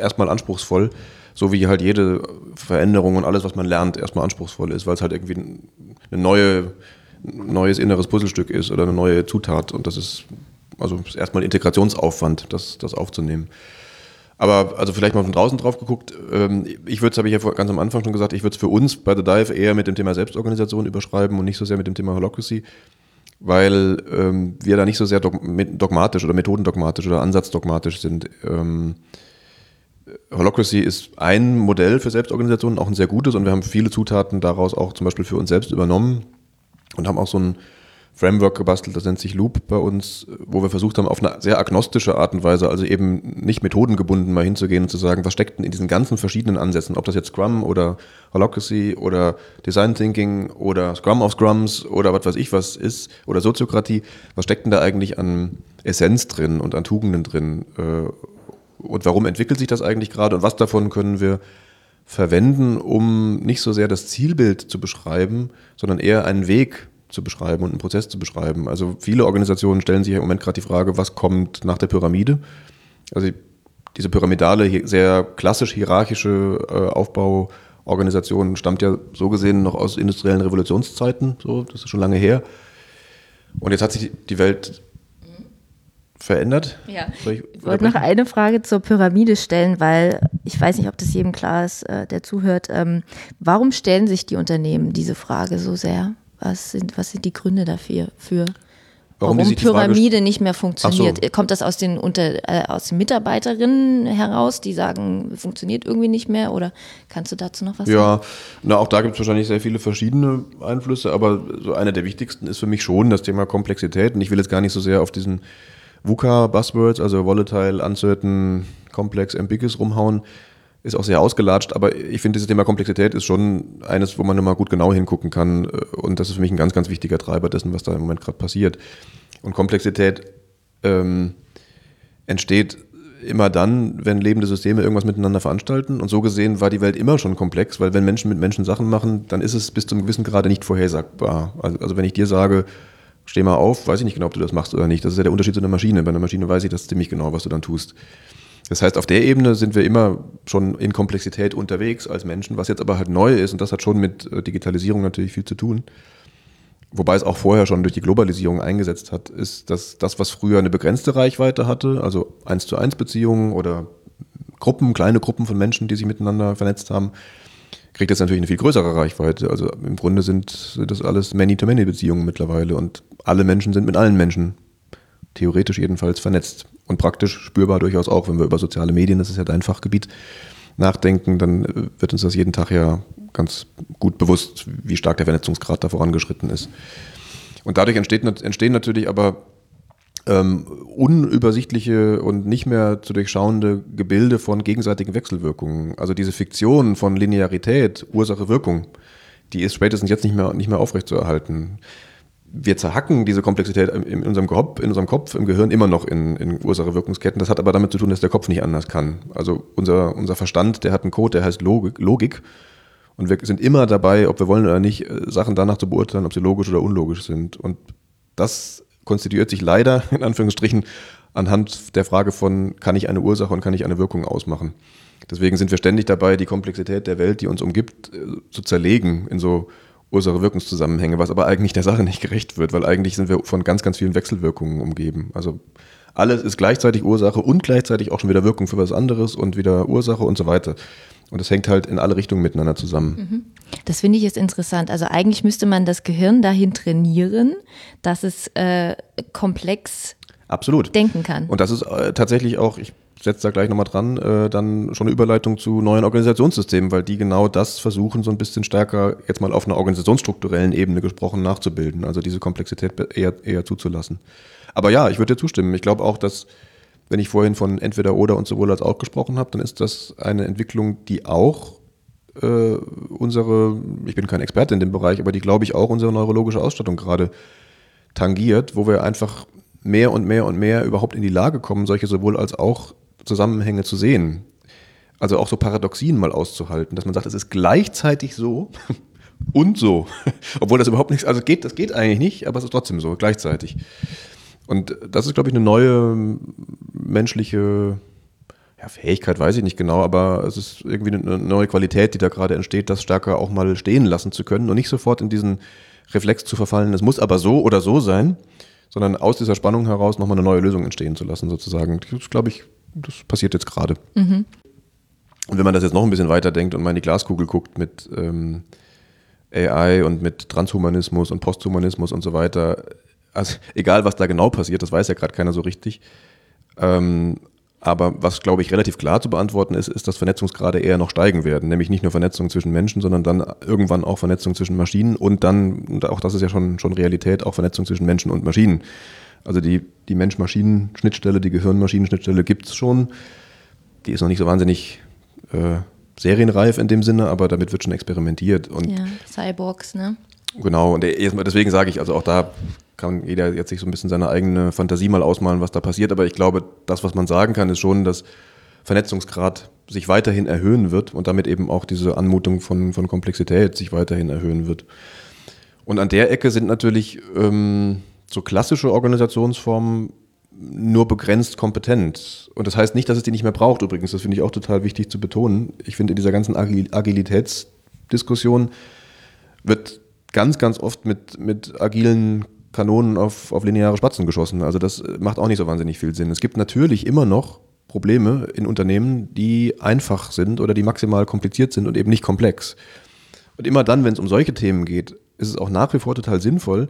erstmal anspruchsvoll, so wie halt jede Veränderung und alles, was man lernt, erstmal anspruchsvoll ist, weil es halt irgendwie ein neue, neues inneres Puzzlestück ist oder eine neue Zutat und das ist also ist erstmal Integrationsaufwand, das, das aufzunehmen. Aber also vielleicht mal von draußen drauf geguckt, ähm, ich würde es, habe ich ja ganz am Anfang schon gesagt, ich würde es für uns bei The Dive eher mit dem Thema Selbstorganisation überschreiben und nicht so sehr mit dem Thema Holocracy weil ähm, wir da nicht so sehr dogmatisch oder methodendogmatisch oder ansatzdogmatisch sind. Ähm, Holocracy ist ein Modell für Selbstorganisation, auch ein sehr gutes und wir haben viele Zutaten daraus auch zum Beispiel für uns selbst übernommen und haben auch so ein Framework gebastelt, das nennt sich Loop bei uns, wo wir versucht haben, auf eine sehr agnostische Art und Weise, also eben nicht methodengebunden mal hinzugehen und zu sagen, was steckt denn in diesen ganzen verschiedenen Ansätzen, ob das jetzt Scrum oder Holocracy oder Design Thinking oder Scrum of Scrums oder was weiß ich was ist oder Soziokratie, was steckt denn da eigentlich an Essenz drin und an Tugenden drin äh, und warum entwickelt sich das eigentlich gerade und was davon können wir verwenden, um nicht so sehr das Zielbild zu beschreiben, sondern eher einen Weg zu beschreiben und einen Prozess zu beschreiben. Also viele Organisationen stellen sich im Moment gerade die Frage, was kommt nach der Pyramide? Also diese pyramidale, sehr klassisch hierarchische äh, Aufbauorganisation stammt ja so gesehen noch aus industriellen Revolutionszeiten, so, das ist schon lange her. Und jetzt hat sich die Welt verändert. Ja. Ich, ich wollte noch eine Frage zur Pyramide stellen, weil ich weiß nicht, ob das jedem klar ist, äh, der zuhört. Ähm, warum stellen sich die Unternehmen diese Frage so sehr? Was sind, was sind die Gründe dafür? Für? warum, warum Pyramide nicht mehr funktioniert. So. Kommt das aus den, unter, äh, aus den Mitarbeiterinnen heraus, die sagen, funktioniert irgendwie nicht mehr? Oder kannst du dazu noch was ja, sagen? Ja, na, auch da gibt es wahrscheinlich sehr viele verschiedene Einflüsse, aber so einer der wichtigsten ist für mich schon das Thema Komplexität. Und ich will jetzt gar nicht so sehr auf diesen VUCA-Buzzwords, also Volatile, Uncertain, Complex, Ambiguous rumhauen ist auch sehr ausgelatscht, aber ich finde, dieses Thema Komplexität ist schon eines, wo man immer gut genau hingucken kann. Und das ist für mich ein ganz, ganz wichtiger Treiber dessen, was da im Moment gerade passiert. Und Komplexität ähm, entsteht immer dann, wenn lebende Systeme irgendwas miteinander veranstalten. Und so gesehen war die Welt immer schon komplex, weil wenn Menschen mit Menschen Sachen machen, dann ist es bis zum gewissen Grade nicht vorhersagbar. Also, also wenn ich dir sage, steh mal auf, weiß ich nicht genau, ob du das machst oder nicht. Das ist ja der Unterschied zu einer Maschine. Bei einer Maschine weiß ich das ziemlich genau, was du dann tust. Das heißt, auf der Ebene sind wir immer schon in Komplexität unterwegs als Menschen, was jetzt aber halt neu ist und das hat schon mit äh, Digitalisierung natürlich viel zu tun. Wobei es auch vorher schon durch die Globalisierung eingesetzt hat, ist, dass das, was früher eine begrenzte Reichweite hatte, also eins zu eins Beziehungen oder Gruppen, kleine Gruppen von Menschen, die sich miteinander vernetzt haben, kriegt jetzt natürlich eine viel größere Reichweite. Also im Grunde sind, sind das alles Many-to-Many-Beziehungen mittlerweile und alle Menschen sind mit allen Menschen, theoretisch jedenfalls, vernetzt und praktisch spürbar durchaus auch, wenn wir über soziale Medien, das ist ja dein Fachgebiet, nachdenken, dann äh, wird uns das jeden Tag ja ganz gut bewusst, wie stark der Vernetzungsgrad da vorangeschritten ist. Und dadurch entsteht, entstehen natürlich aber ähm, unübersichtliche und nicht mehr zu durchschauende Gebilde von gegenseitigen Wechselwirkungen. Also diese Fiktion von Linearität, Ursache-Wirkung, die ist spätestens jetzt nicht mehr, nicht mehr aufrechtzuerhalten wir zerhacken diese Komplexität in unserem Kopf, in unserem Kopf, im Gehirn immer noch in, in Ursache-Wirkungsketten. Das hat aber damit zu tun, dass der Kopf nicht anders kann. Also unser, unser Verstand, der hat einen Code, der heißt Logik, Logik. Und wir sind immer dabei, ob wir wollen oder nicht, äh, Sachen danach zu beurteilen, ob sie logisch oder unlogisch sind. Und das konstituiert sich leider, in Anführungsstrichen, anhand der Frage von, kann ich eine Ursache und kann ich eine Wirkung ausmachen. Deswegen sind wir ständig dabei, die Komplexität der Welt, die uns umgibt, äh, zu zerlegen in so Ursache-Wirkungszusammenhänge, was aber eigentlich der Sache nicht gerecht wird, weil eigentlich sind wir von ganz, ganz vielen Wechselwirkungen umgeben. Also alles ist gleichzeitig Ursache und gleichzeitig auch schon wieder Wirkung für was anderes und wieder Ursache und so weiter. Und das hängt halt in alle Richtungen miteinander zusammen. Mhm. Das finde ich jetzt interessant. Also eigentlich müsste man das Gehirn dahin trainieren, dass es äh, komplex Absolut. denken kann. Und das ist äh, tatsächlich auch, ich setze da gleich nochmal dran, äh, dann schon eine Überleitung zu neuen Organisationssystemen, weil die genau das versuchen, so ein bisschen stärker jetzt mal auf einer organisationsstrukturellen Ebene gesprochen nachzubilden, also diese Komplexität eher, eher zuzulassen. Aber ja, ich würde dir zustimmen. Ich glaube auch, dass, wenn ich vorhin von entweder oder und sowohl als auch gesprochen habe, dann ist das eine Entwicklung, die auch äh, unsere, ich bin kein Experte in dem Bereich, aber die glaube ich auch unsere neurologische Ausstattung gerade tangiert, wo wir einfach mehr und mehr und mehr überhaupt in die Lage kommen, solche sowohl als auch Zusammenhänge zu sehen. Also auch so Paradoxien mal auszuhalten, dass man sagt, es ist gleichzeitig so und so. Obwohl das überhaupt nichts, also geht, das geht eigentlich nicht, aber es ist trotzdem so, gleichzeitig. Und das ist, glaube ich, eine neue menschliche ja, Fähigkeit, weiß ich nicht genau, aber es ist irgendwie eine neue Qualität, die da gerade entsteht, das stärker auch mal stehen lassen zu können und nicht sofort in diesen Reflex zu verfallen, es muss aber so oder so sein, sondern aus dieser Spannung heraus nochmal eine neue Lösung entstehen zu lassen, sozusagen. Das glaube ich, das passiert jetzt gerade. Mhm. Und wenn man das jetzt noch ein bisschen weiter denkt und mal in die Glaskugel guckt mit ähm, AI und mit Transhumanismus und Posthumanismus und so weiter, also egal was da genau passiert, das weiß ja gerade keiner so richtig. Ähm, aber was, glaube ich, relativ klar zu beantworten ist, ist, dass Vernetzungsgrade eher noch steigen werden. Nämlich nicht nur Vernetzung zwischen Menschen, sondern dann irgendwann auch Vernetzung zwischen Maschinen und dann, und auch das ist ja schon, schon Realität, auch Vernetzung zwischen Menschen und Maschinen. Also die, die Mensch-Maschinen-Schnittstelle, die Gehirn-Maschinen-Schnittstelle gibt es schon. Die ist noch nicht so wahnsinnig äh, serienreif in dem Sinne, aber damit wird schon experimentiert. Und ja, Cyborgs, ne? Genau, und deswegen sage ich, also auch da kann jeder jetzt sich so ein bisschen seine eigene Fantasie mal ausmalen, was da passiert. Aber ich glaube, das, was man sagen kann, ist schon, dass Vernetzungsgrad sich weiterhin erhöhen wird und damit eben auch diese Anmutung von, von Komplexität sich weiterhin erhöhen wird. Und an der Ecke sind natürlich ähm, so klassische Organisationsformen nur begrenzt kompetent. Und das heißt nicht, dass es die nicht mehr braucht übrigens. Das finde ich auch total wichtig zu betonen. Ich finde, in dieser ganzen Agilitätsdiskussion wird ganz, ganz oft mit, mit agilen Kanonen auf, auf lineare Spatzen geschossen. Also das macht auch nicht so wahnsinnig viel Sinn. Es gibt natürlich immer noch Probleme in Unternehmen, die einfach sind oder die maximal kompliziert sind und eben nicht komplex. Und immer dann, wenn es um solche Themen geht, ist es auch nach wie vor total sinnvoll,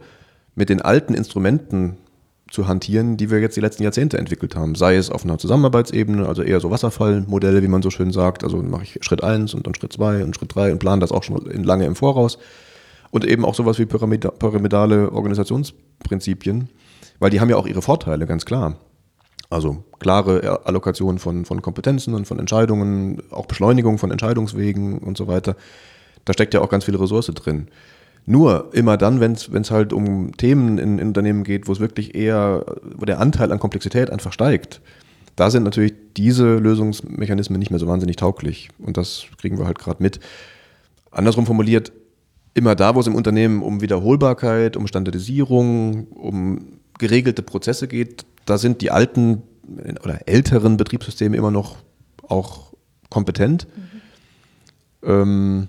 mit den alten Instrumenten zu hantieren, die wir jetzt die letzten Jahrzehnte entwickelt haben. Sei es auf einer Zusammenarbeitsebene, also eher so Wasserfallmodelle, wie man so schön sagt. Also mache ich Schritt 1 und dann Schritt 2 und Schritt 3 und plane das auch schon lange im Voraus. Und eben auch sowas wie pyramidale Organisationsprinzipien, weil die haben ja auch ihre Vorteile, ganz klar. Also klare Allokation von, von Kompetenzen und von Entscheidungen, auch Beschleunigung von Entscheidungswegen und so weiter. Da steckt ja auch ganz viel Ressource drin. Nur immer dann, wenn es halt um Themen in, in, Unternehmen geht, wo es wirklich eher, wo der Anteil an Komplexität einfach steigt, da sind natürlich diese Lösungsmechanismen nicht mehr so wahnsinnig tauglich. Und das kriegen wir halt gerade mit. Andersrum formuliert, immer da, wo es im Unternehmen um Wiederholbarkeit, um Standardisierung, um geregelte Prozesse geht, da sind die alten oder älteren Betriebssysteme immer noch auch kompetent. Mhm. Ähm,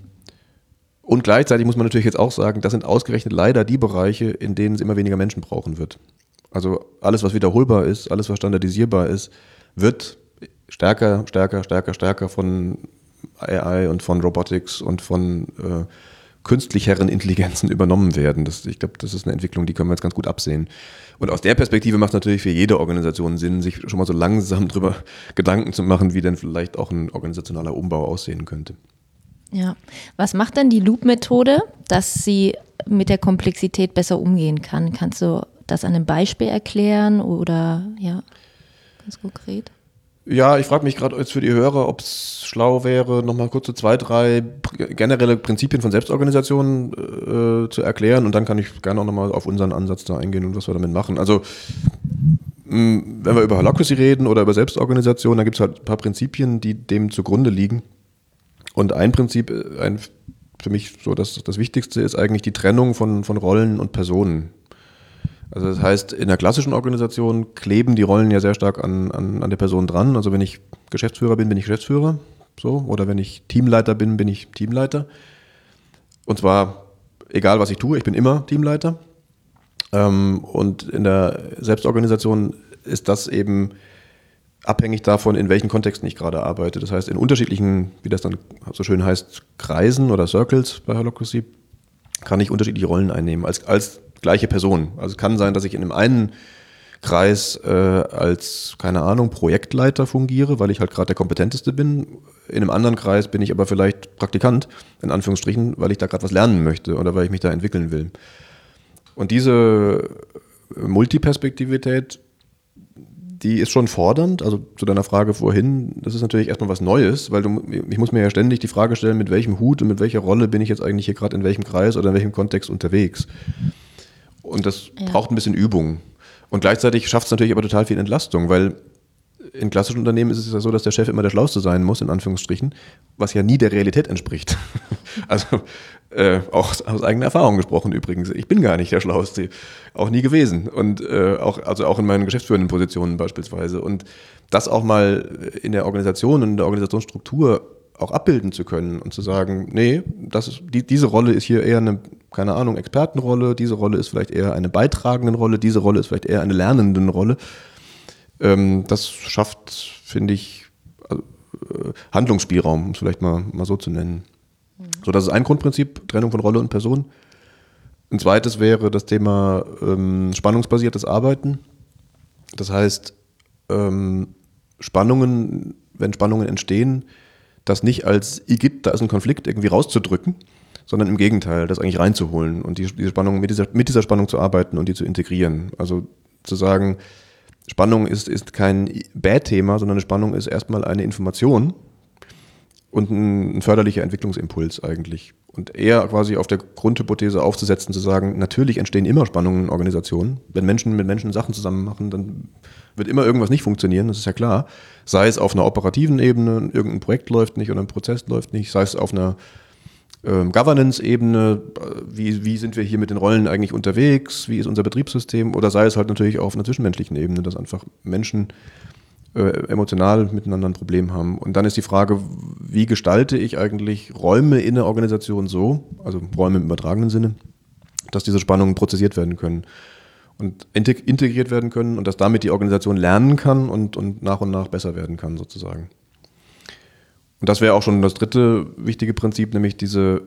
und gleichzeitig muss man natürlich jetzt auch sagen, das sind ausgerechnet leider die Bereiche, in denen es immer weniger Menschen brauchen wird. Also alles, was wiederholbar ist, alles, was standardisierbar ist, wird stärker, stärker, stärker, stärker von AI und von Robotics und von äh, künstlicheren Intelligenzen übernommen werden. Das, ich glaube, das ist eine Entwicklung, die können wir jetzt ganz gut absehen. Und aus der Perspektive macht es natürlich für jede Organisation Sinn, sich schon mal so langsam darüber Gedanken zu machen, wie denn vielleicht auch ein organisationaler Umbau aussehen könnte. Ja. Was macht denn die Loop-Methode, dass sie mit der Komplexität besser umgehen kann? Kannst du das an einem Beispiel erklären oder ja, ganz konkret? Ja, ich frage mich gerade jetzt für die Hörer, ob es schlau wäre, nochmal kurz so zwei, drei generelle Prinzipien von Selbstorganisation äh, zu erklären und dann kann ich gerne auch nochmal auf unseren Ansatz da eingehen und was wir damit machen. Also mh, wenn wir über Holacracy reden oder über Selbstorganisation, dann gibt es halt ein paar Prinzipien, die dem zugrunde liegen. Und ein Prinzip, äh, ein, für mich so das, das Wichtigste ist eigentlich die Trennung von, von Rollen und Personen. Also das heißt, in der klassischen Organisation kleben die Rollen ja sehr stark an, an, an der Person dran. Also wenn ich Geschäftsführer bin, bin ich Geschäftsführer. So. Oder wenn ich Teamleiter bin, bin ich Teamleiter. Und zwar egal, was ich tue, ich bin immer Teamleiter. Ähm, und in der Selbstorganisation ist das eben abhängig davon, in welchen Kontexten ich gerade arbeite. Das heißt, in unterschiedlichen, wie das dann so schön heißt, Kreisen oder Circles bei Holocracy, kann ich unterschiedliche Rollen einnehmen als, als gleiche Person. Also es kann sein, dass ich in einem einen Kreis äh, als, keine Ahnung, Projektleiter fungiere, weil ich halt gerade der kompetenteste bin. In einem anderen Kreis bin ich aber vielleicht Praktikant, in Anführungsstrichen, weil ich da gerade was lernen möchte oder weil ich mich da entwickeln will. Und diese Multiperspektivität die ist schon fordernd. Also zu deiner Frage vorhin, das ist natürlich erstmal was Neues, weil du, ich muss mir ja ständig die Frage stellen, mit welchem Hut und mit welcher Rolle bin ich jetzt eigentlich hier gerade in welchem Kreis oder in welchem Kontext unterwegs. Und das ja. braucht ein bisschen Übung. Und gleichzeitig schafft es natürlich aber total viel Entlastung, weil in klassischen Unternehmen ist es ja so, dass der Chef immer der Schlauste sein muss, in Anführungsstrichen, was ja nie der Realität entspricht. also äh, auch aus eigener Erfahrung gesprochen übrigens. Ich bin gar nicht der Schlauste, auch nie gewesen. Und äh, auch, also auch in meinen geschäftsführenden Positionen beispielsweise. Und das auch mal in der Organisation und in der Organisationsstruktur auch abbilden zu können und zu sagen, nee, das ist, die, diese Rolle ist hier eher eine, keine Ahnung, Expertenrolle, diese Rolle ist vielleicht eher eine beitragende Rolle, diese Rolle ist vielleicht eher eine lernende Rolle. Ähm, das schafft, finde ich, also, äh, Handlungsspielraum, um es vielleicht mal, mal so zu nennen. So, das ist ein Grundprinzip, Trennung von Rolle und Person. Ein zweites wäre das Thema ähm, spannungsbasiertes Arbeiten. Das heißt, ähm, Spannungen, wenn Spannungen entstehen, das nicht als Igitt, da ist ein Konflikt, irgendwie rauszudrücken, sondern im Gegenteil, das eigentlich reinzuholen und die, diese Spannung, mit dieser, mit dieser Spannung zu arbeiten und die zu integrieren. Also zu sagen, Spannung ist, ist kein Bad-Thema, sondern eine Spannung ist erstmal eine Information und ein, förderlicher Entwicklungsimpuls eigentlich. Und eher quasi auf der Grundhypothese aufzusetzen, zu sagen, natürlich entstehen immer Spannungen in Organisationen. Wenn Menschen mit Menschen Sachen zusammen machen, dann wird immer irgendwas nicht funktionieren, das ist ja klar. Sei es auf einer operativen Ebene, irgendein Projekt läuft nicht oder ein Prozess läuft nicht, sei es auf einer ähm, Governance-Ebene, wie, wie sind wir hier mit den Rollen eigentlich unterwegs, wie ist unser Betriebssystem oder sei es halt natürlich auch auf einer zwischenmenschlichen Ebene, dass einfach Menschen äh, emotional miteinander ein Problem haben. Und dann ist die Frage, wie gestalte ich eigentlich Räume in der Organisation so, also Räume im übertragenen Sinne, dass diese Spannungen prozessiert werden können und integriert werden können und dass damit die Organisation lernen kann und, und nach und nach besser werden kann sozusagen. Und das wäre auch schon das dritte wichtige Prinzip, nämlich diese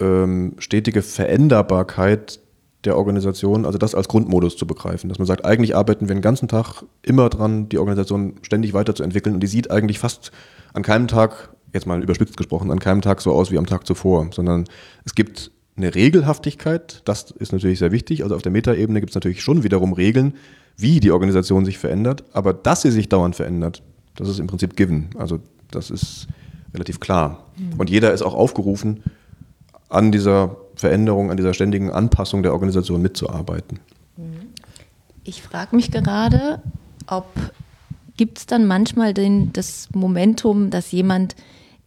ähm, stetige Veränderbarkeit der Organisation, also das als Grundmodus zu begreifen, dass man sagt, eigentlich arbeiten wir den ganzen Tag immer dran, die Organisation ständig weiterzuentwickeln. Und die sieht eigentlich fast an keinem Tag, jetzt mal überspitzt gesprochen, an keinem Tag so aus wie am Tag zuvor, sondern es gibt eine Regelhaftigkeit, das ist natürlich sehr wichtig, also auf der Metaebene gibt es natürlich schon wiederum Regeln, wie die Organisation sich verändert, aber dass sie sich dauernd verändert, das ist im Prinzip given, also das ist relativ klar. Mhm. Und jeder ist auch aufgerufen, an dieser Veränderung, an dieser ständigen Anpassung der Organisation mitzuarbeiten. Ich frage mich gerade, ob gibt es dann manchmal den, das Momentum, dass jemand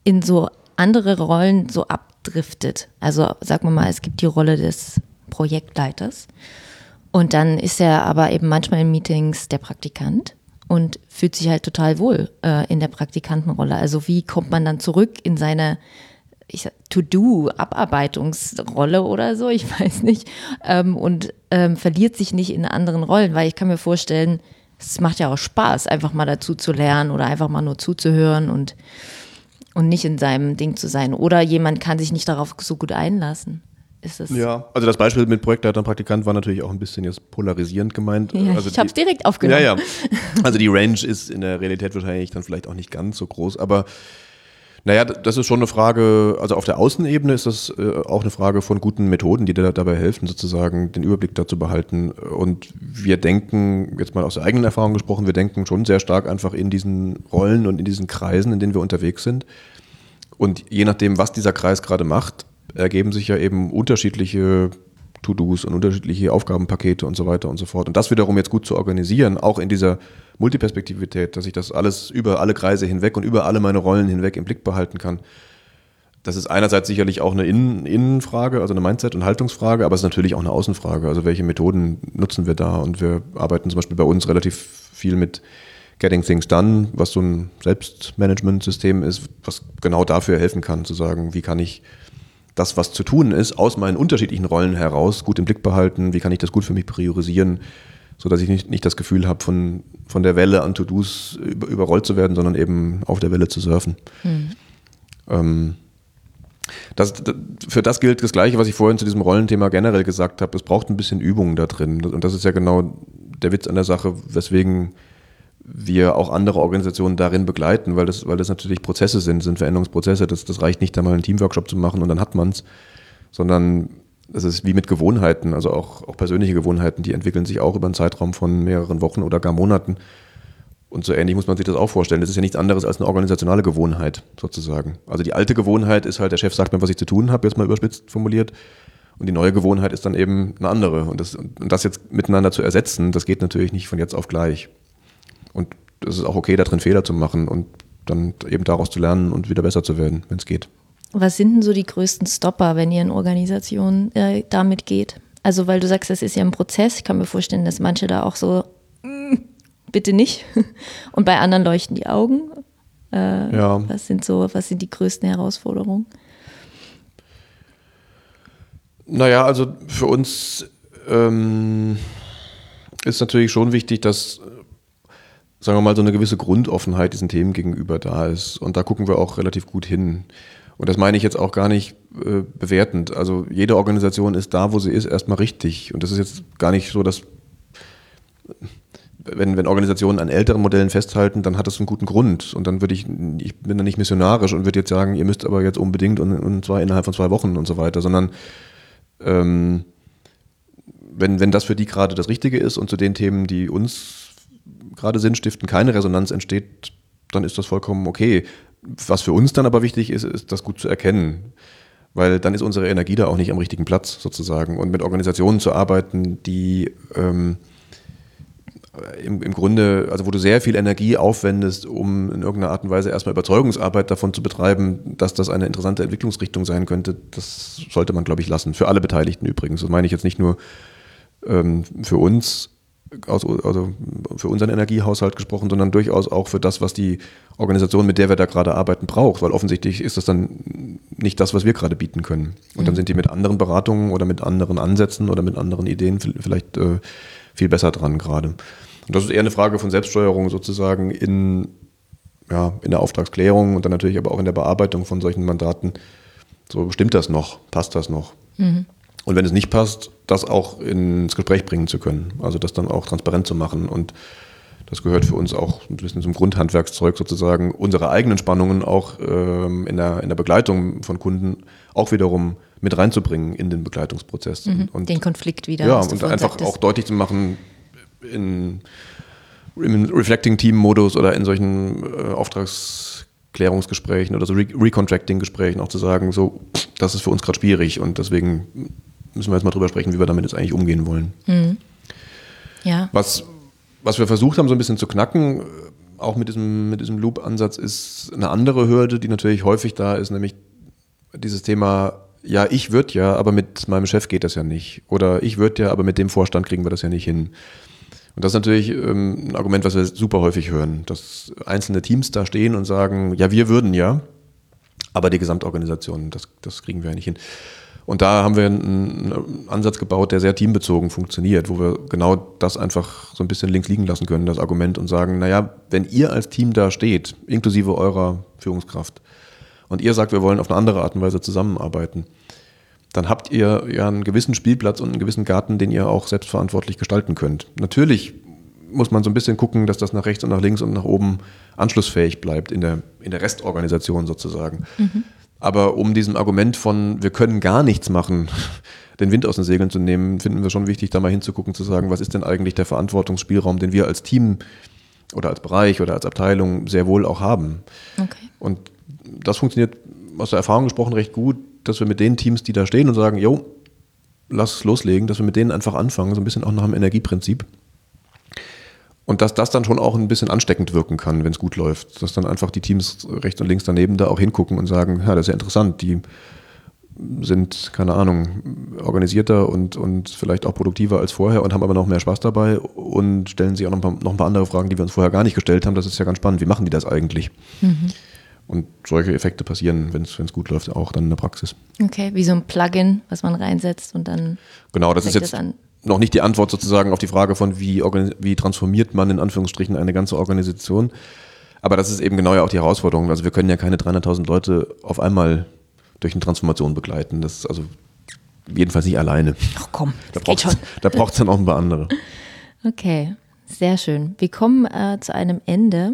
in so andere Rollen so abdriftet. Also sagen wir mal, es gibt die Rolle des Projektleiters und dann ist er aber eben manchmal in Meetings der Praktikant und fühlt sich halt total wohl äh, in der Praktikantenrolle. Also wie kommt man dann zurück in seine To-Do-Abarbeitungsrolle oder so, ich weiß nicht, ähm, und ähm, verliert sich nicht in anderen Rollen, weil ich kann mir vorstellen, es macht ja auch Spaß, einfach mal dazu zu lernen oder einfach mal nur zuzuhören und, und nicht in seinem Ding zu sein. Oder jemand kann sich nicht darauf so gut einlassen. Ja, also das Beispiel mit Projektleiter und Praktikant war natürlich auch ein bisschen jetzt polarisierend gemeint. Ja, also ich habe es direkt aufgenommen. Ja, ja. Also die Range ist in der Realität wahrscheinlich dann vielleicht auch nicht ganz so groß, aber naja, das ist schon eine Frage, also auf der Außenebene ist das äh, auch eine Frage von guten Methoden, die dir dabei helfen, sozusagen den Überblick dazu behalten. Und wir denken, jetzt mal aus der eigenen Erfahrung gesprochen, wir denken schon sehr stark einfach in diesen Rollen und in diesen Kreisen, in denen wir unterwegs sind. Und je nachdem, was dieser Kreis gerade macht, ergeben sich ja eben unterschiedliche To-Dos und unterschiedliche Aufgabenpakete und so weiter und so fort. Und das wiederum jetzt gut zu organisieren, auch in dieser Multiperspektivität, dass ich das alles über alle Kreise hinweg und über alle meine Rollen hinweg im Blick behalten kann. Das ist einerseits sicherlich auch eine Innen Innenfrage, also eine Mindset- und Haltungsfrage, aber es ist natürlich auch eine Außenfrage. Also welche Methoden nutzen wir da? Und wir arbeiten zum Beispiel bei uns relativ viel mit Getting Things Done, was so ein Selbstmanagement-System ist, was genau dafür helfen kann, zu sagen, wie kann ich das, was zu tun ist, aus meinen unterschiedlichen Rollen heraus gut im Blick behalten, wie kann ich das gut für mich priorisieren, so dass ich nicht, nicht das Gefühl habe, von, von der Welle an To-Dos über, überrollt zu werden, sondern eben auf der Welle zu surfen. Mhm. Ähm, das, das, für das gilt das Gleiche, was ich vorhin zu diesem Rollenthema generell gesagt habe. Es braucht ein bisschen Übung da drin. Und das ist ja genau der Witz an der Sache, weswegen wir auch andere Organisationen darin begleiten, weil das, weil das natürlich Prozesse sind, sind Veränderungsprozesse. Das, das reicht nicht, da mal einen Teamworkshop zu machen und dann hat man es, sondern es ist wie mit Gewohnheiten, also auch, auch persönliche Gewohnheiten, die entwickeln sich auch über einen Zeitraum von mehreren Wochen oder gar Monaten. Und so ähnlich muss man sich das auch vorstellen. Das ist ja nichts anderes als eine organisationale Gewohnheit sozusagen. Also die alte Gewohnheit ist halt, der Chef sagt mir, was ich zu tun habe, jetzt mal überspitzt formuliert. Und die neue Gewohnheit ist dann eben eine andere. Und das, und das jetzt miteinander zu ersetzen, das geht natürlich nicht von jetzt auf gleich. Und es ist auch okay, da drin Fehler zu machen und dann eben daraus zu lernen und wieder besser zu werden, wenn es geht. Was sind denn so die größten Stopper, wenn ihr in Organisationen äh, damit geht? Also, weil du sagst, das ist ja ein Prozess. Ich kann mir vorstellen, dass manche da auch so, mm, bitte nicht. Und bei anderen leuchten die Augen. Äh, ja. Was sind so, was sind die größten Herausforderungen? Naja, also für uns ähm, ist natürlich schon wichtig, dass sagen wir mal, so eine gewisse Grundoffenheit diesen Themen gegenüber da ist. Und da gucken wir auch relativ gut hin. Und das meine ich jetzt auch gar nicht äh, bewertend. Also jede Organisation ist da, wo sie ist, erstmal richtig. Und das ist jetzt gar nicht so, dass wenn, wenn Organisationen an älteren Modellen festhalten, dann hat das einen guten Grund. Und dann würde ich, ich bin da nicht missionarisch und würde jetzt sagen, ihr müsst aber jetzt unbedingt und, und zwar innerhalb von zwei Wochen und so weiter, sondern ähm, wenn, wenn das für die gerade das Richtige ist und zu den Themen, die uns gerade Sinn stiften, keine Resonanz entsteht, dann ist das vollkommen okay. Was für uns dann aber wichtig ist, ist das gut zu erkennen. Weil dann ist unsere Energie da auch nicht am richtigen Platz sozusagen. Und mit Organisationen zu arbeiten, die ähm, im, im Grunde, also wo du sehr viel Energie aufwendest, um in irgendeiner Art und Weise erstmal Überzeugungsarbeit davon zu betreiben, dass das eine interessante Entwicklungsrichtung sein könnte, das sollte man, glaube ich, lassen. Für alle Beteiligten übrigens. Das meine ich jetzt nicht nur ähm, für uns, also für unseren Energiehaushalt gesprochen, sondern durchaus auch für das, was die Organisation, mit der wir da gerade arbeiten, braucht, weil offensichtlich ist das dann nicht das, was wir gerade bieten können. Und mhm. dann sind die mit anderen Beratungen oder mit anderen Ansätzen oder mit anderen Ideen vielleicht äh, viel besser dran gerade. Und das ist eher eine Frage von Selbststeuerung sozusagen in, ja, in der Auftragsklärung und dann natürlich aber auch in der Bearbeitung von solchen Mandaten. So stimmt das noch, passt das noch? Mhm. Und wenn es nicht passt, das auch ins Gespräch bringen zu können. Also das dann auch transparent zu machen. Und das gehört für uns auch ein bisschen zum Grundhandwerkszeug sozusagen, unsere eigenen Spannungen auch ähm, in, der, in der Begleitung von Kunden auch wiederum mit reinzubringen in den Begleitungsprozess. Mhm, und, den Konflikt wieder. Ja, und einfach sagtest. auch deutlich zu machen, in, im Reflecting-Team-Modus oder in solchen äh, Auftragsklärungsgesprächen oder so Re Recontracting-Gesprächen auch zu sagen, so, das ist für uns gerade schwierig und deswegen müssen wir jetzt mal drüber sprechen, wie wir damit jetzt eigentlich umgehen wollen. Mhm. Ja. Was, was wir versucht haben, so ein bisschen zu knacken, auch mit diesem, mit diesem Loop-Ansatz, ist eine andere Hürde, die natürlich häufig da ist, nämlich dieses Thema, ja, ich würde ja, aber mit meinem Chef geht das ja nicht. Oder ich würde ja, aber mit dem Vorstand kriegen wir das ja nicht hin. Und das ist natürlich ähm, ein Argument, was wir super häufig hören, dass einzelne Teams da stehen und sagen, ja, wir würden ja, aber die Gesamtorganisation, das, das kriegen wir ja nicht hin. Und da haben wir einen Ansatz gebaut, der sehr teambezogen funktioniert, wo wir genau das einfach so ein bisschen links liegen lassen können, das Argument, und sagen, naja, wenn ihr als Team da steht, inklusive eurer Führungskraft, und ihr sagt, wir wollen auf eine andere Art und Weise zusammenarbeiten, dann habt ihr ja einen gewissen Spielplatz und einen gewissen Garten, den ihr auch selbstverantwortlich gestalten könnt. Natürlich muss man so ein bisschen gucken, dass das nach rechts und nach links und nach oben anschlussfähig bleibt in der, in der Restorganisation sozusagen. Mhm. Aber um diesem Argument von, wir können gar nichts machen, den Wind aus den Segeln zu nehmen, finden wir schon wichtig, da mal hinzugucken, zu sagen, was ist denn eigentlich der Verantwortungsspielraum, den wir als Team oder als Bereich oder als Abteilung sehr wohl auch haben. Okay. Und das funktioniert aus der Erfahrung gesprochen recht gut, dass wir mit den Teams, die da stehen und sagen, jo, lass loslegen, dass wir mit denen einfach anfangen, so ein bisschen auch nach dem Energieprinzip. Und dass das dann schon auch ein bisschen ansteckend wirken kann, wenn es gut läuft. Dass dann einfach die Teams rechts und links daneben da auch hingucken und sagen, ja, das ist ja interessant, die sind, keine Ahnung, organisierter und, und vielleicht auch produktiver als vorher und haben aber noch mehr Spaß dabei und stellen sich auch noch ein, paar, noch ein paar andere Fragen, die wir uns vorher gar nicht gestellt haben. Das ist ja ganz spannend. Wie machen die das eigentlich? Mhm. Und solche Effekte passieren, wenn es gut läuft, auch dann in der Praxis. Okay, wie so ein Plugin, was man reinsetzt und dann. Genau, das ist jetzt das noch nicht die Antwort sozusagen auf die Frage von, wie, wie transformiert man in Anführungsstrichen eine ganze Organisation. Aber das ist eben genau ja auch die Herausforderung. Also wir können ja keine 300.000 Leute auf einmal durch eine Transformation begleiten. Das ist also jedenfalls nicht alleine. Ach komm, da braucht es dann auch ein paar andere. Okay, sehr schön. Wir kommen äh, zu einem Ende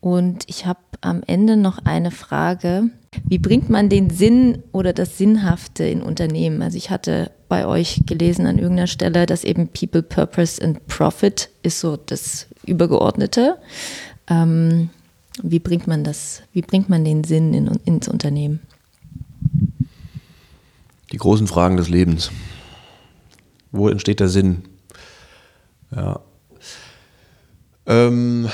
und ich habe am Ende noch eine Frage. Wie bringt man den Sinn oder das Sinnhafte in Unternehmen? Also ich hatte bei euch gelesen an irgendeiner Stelle, dass eben People, Purpose and Profit ist so das Übergeordnete. Ähm, wie bringt man das, wie bringt man den Sinn in, ins Unternehmen? Die großen Fragen des Lebens. Wo entsteht der Sinn? Ja. Ähm,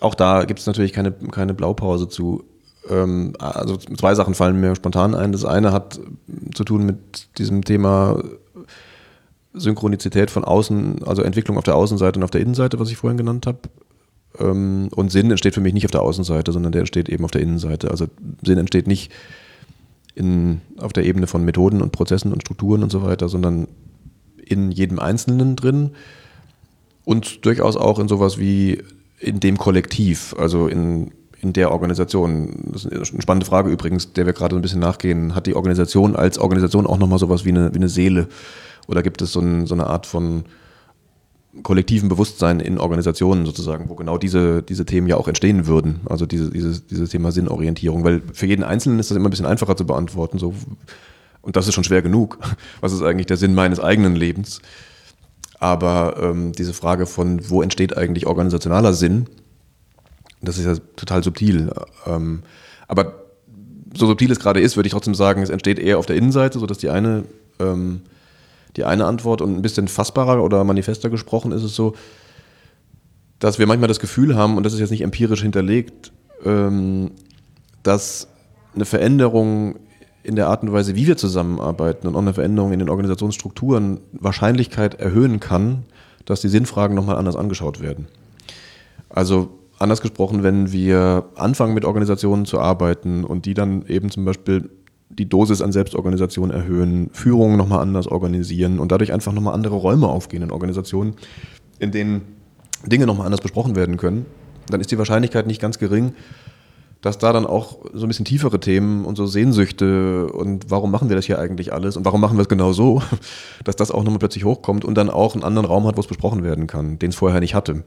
auch da gibt es natürlich keine, keine Blaupause zu. Ähm, also zwei Sachen fallen mir spontan ein. Das eine hat zu tun mit diesem Thema Synchronizität von außen, also Entwicklung auf der Außenseite und auf der Innenseite, was ich vorhin genannt habe. Ähm, und Sinn entsteht für mich nicht auf der Außenseite, sondern der entsteht eben auf der Innenseite. Also Sinn entsteht nicht in, auf der Ebene von Methoden und Prozessen und Strukturen und so weiter, sondern in jedem Einzelnen drin und durchaus auch in sowas wie in dem Kollektiv, also in, in der Organisation? Das ist eine spannende Frage übrigens, der wir gerade ein bisschen nachgehen. Hat die Organisation als Organisation auch nochmal sowas wie eine, wie eine Seele? Oder gibt es so, ein, so eine Art von kollektiven Bewusstsein in Organisationen sozusagen, wo genau diese, diese Themen ja auch entstehen würden. Also diese, dieses, dieses Thema Sinnorientierung. Weil für jeden Einzelnen ist das immer ein bisschen einfacher zu beantworten. So, und das ist schon schwer genug. Was ist eigentlich der Sinn meines eigenen Lebens? Aber ähm, diese Frage von, wo entsteht eigentlich organisationaler Sinn, das ist ja total subtil. Ähm, aber so subtil es gerade ist, würde ich trotzdem sagen, es entsteht eher auf der Innenseite, sodass die eine, ähm, die eine Antwort und ein bisschen fassbarer oder manifester gesprochen ist es so, dass wir manchmal das Gefühl haben, und das ist jetzt nicht empirisch hinterlegt, ähm, dass eine Veränderung in der Art und Weise, wie wir zusammenarbeiten und auch eine Veränderung in den Organisationsstrukturen Wahrscheinlichkeit erhöhen kann, dass die Sinnfragen nochmal anders angeschaut werden. Also anders gesprochen, wenn wir anfangen mit Organisationen zu arbeiten und die dann eben zum Beispiel die Dosis an Selbstorganisation erhöhen, Führung nochmal anders organisieren und dadurch einfach nochmal andere Räume aufgehen in Organisationen, in denen Dinge nochmal anders besprochen werden können, dann ist die Wahrscheinlichkeit nicht ganz gering, dass da dann auch so ein bisschen tiefere Themen und so Sehnsüchte und warum machen wir das hier eigentlich alles und warum machen wir es genau so, dass das auch nochmal plötzlich hochkommt und dann auch einen anderen Raum hat, wo es besprochen werden kann, den es vorher nicht hatte.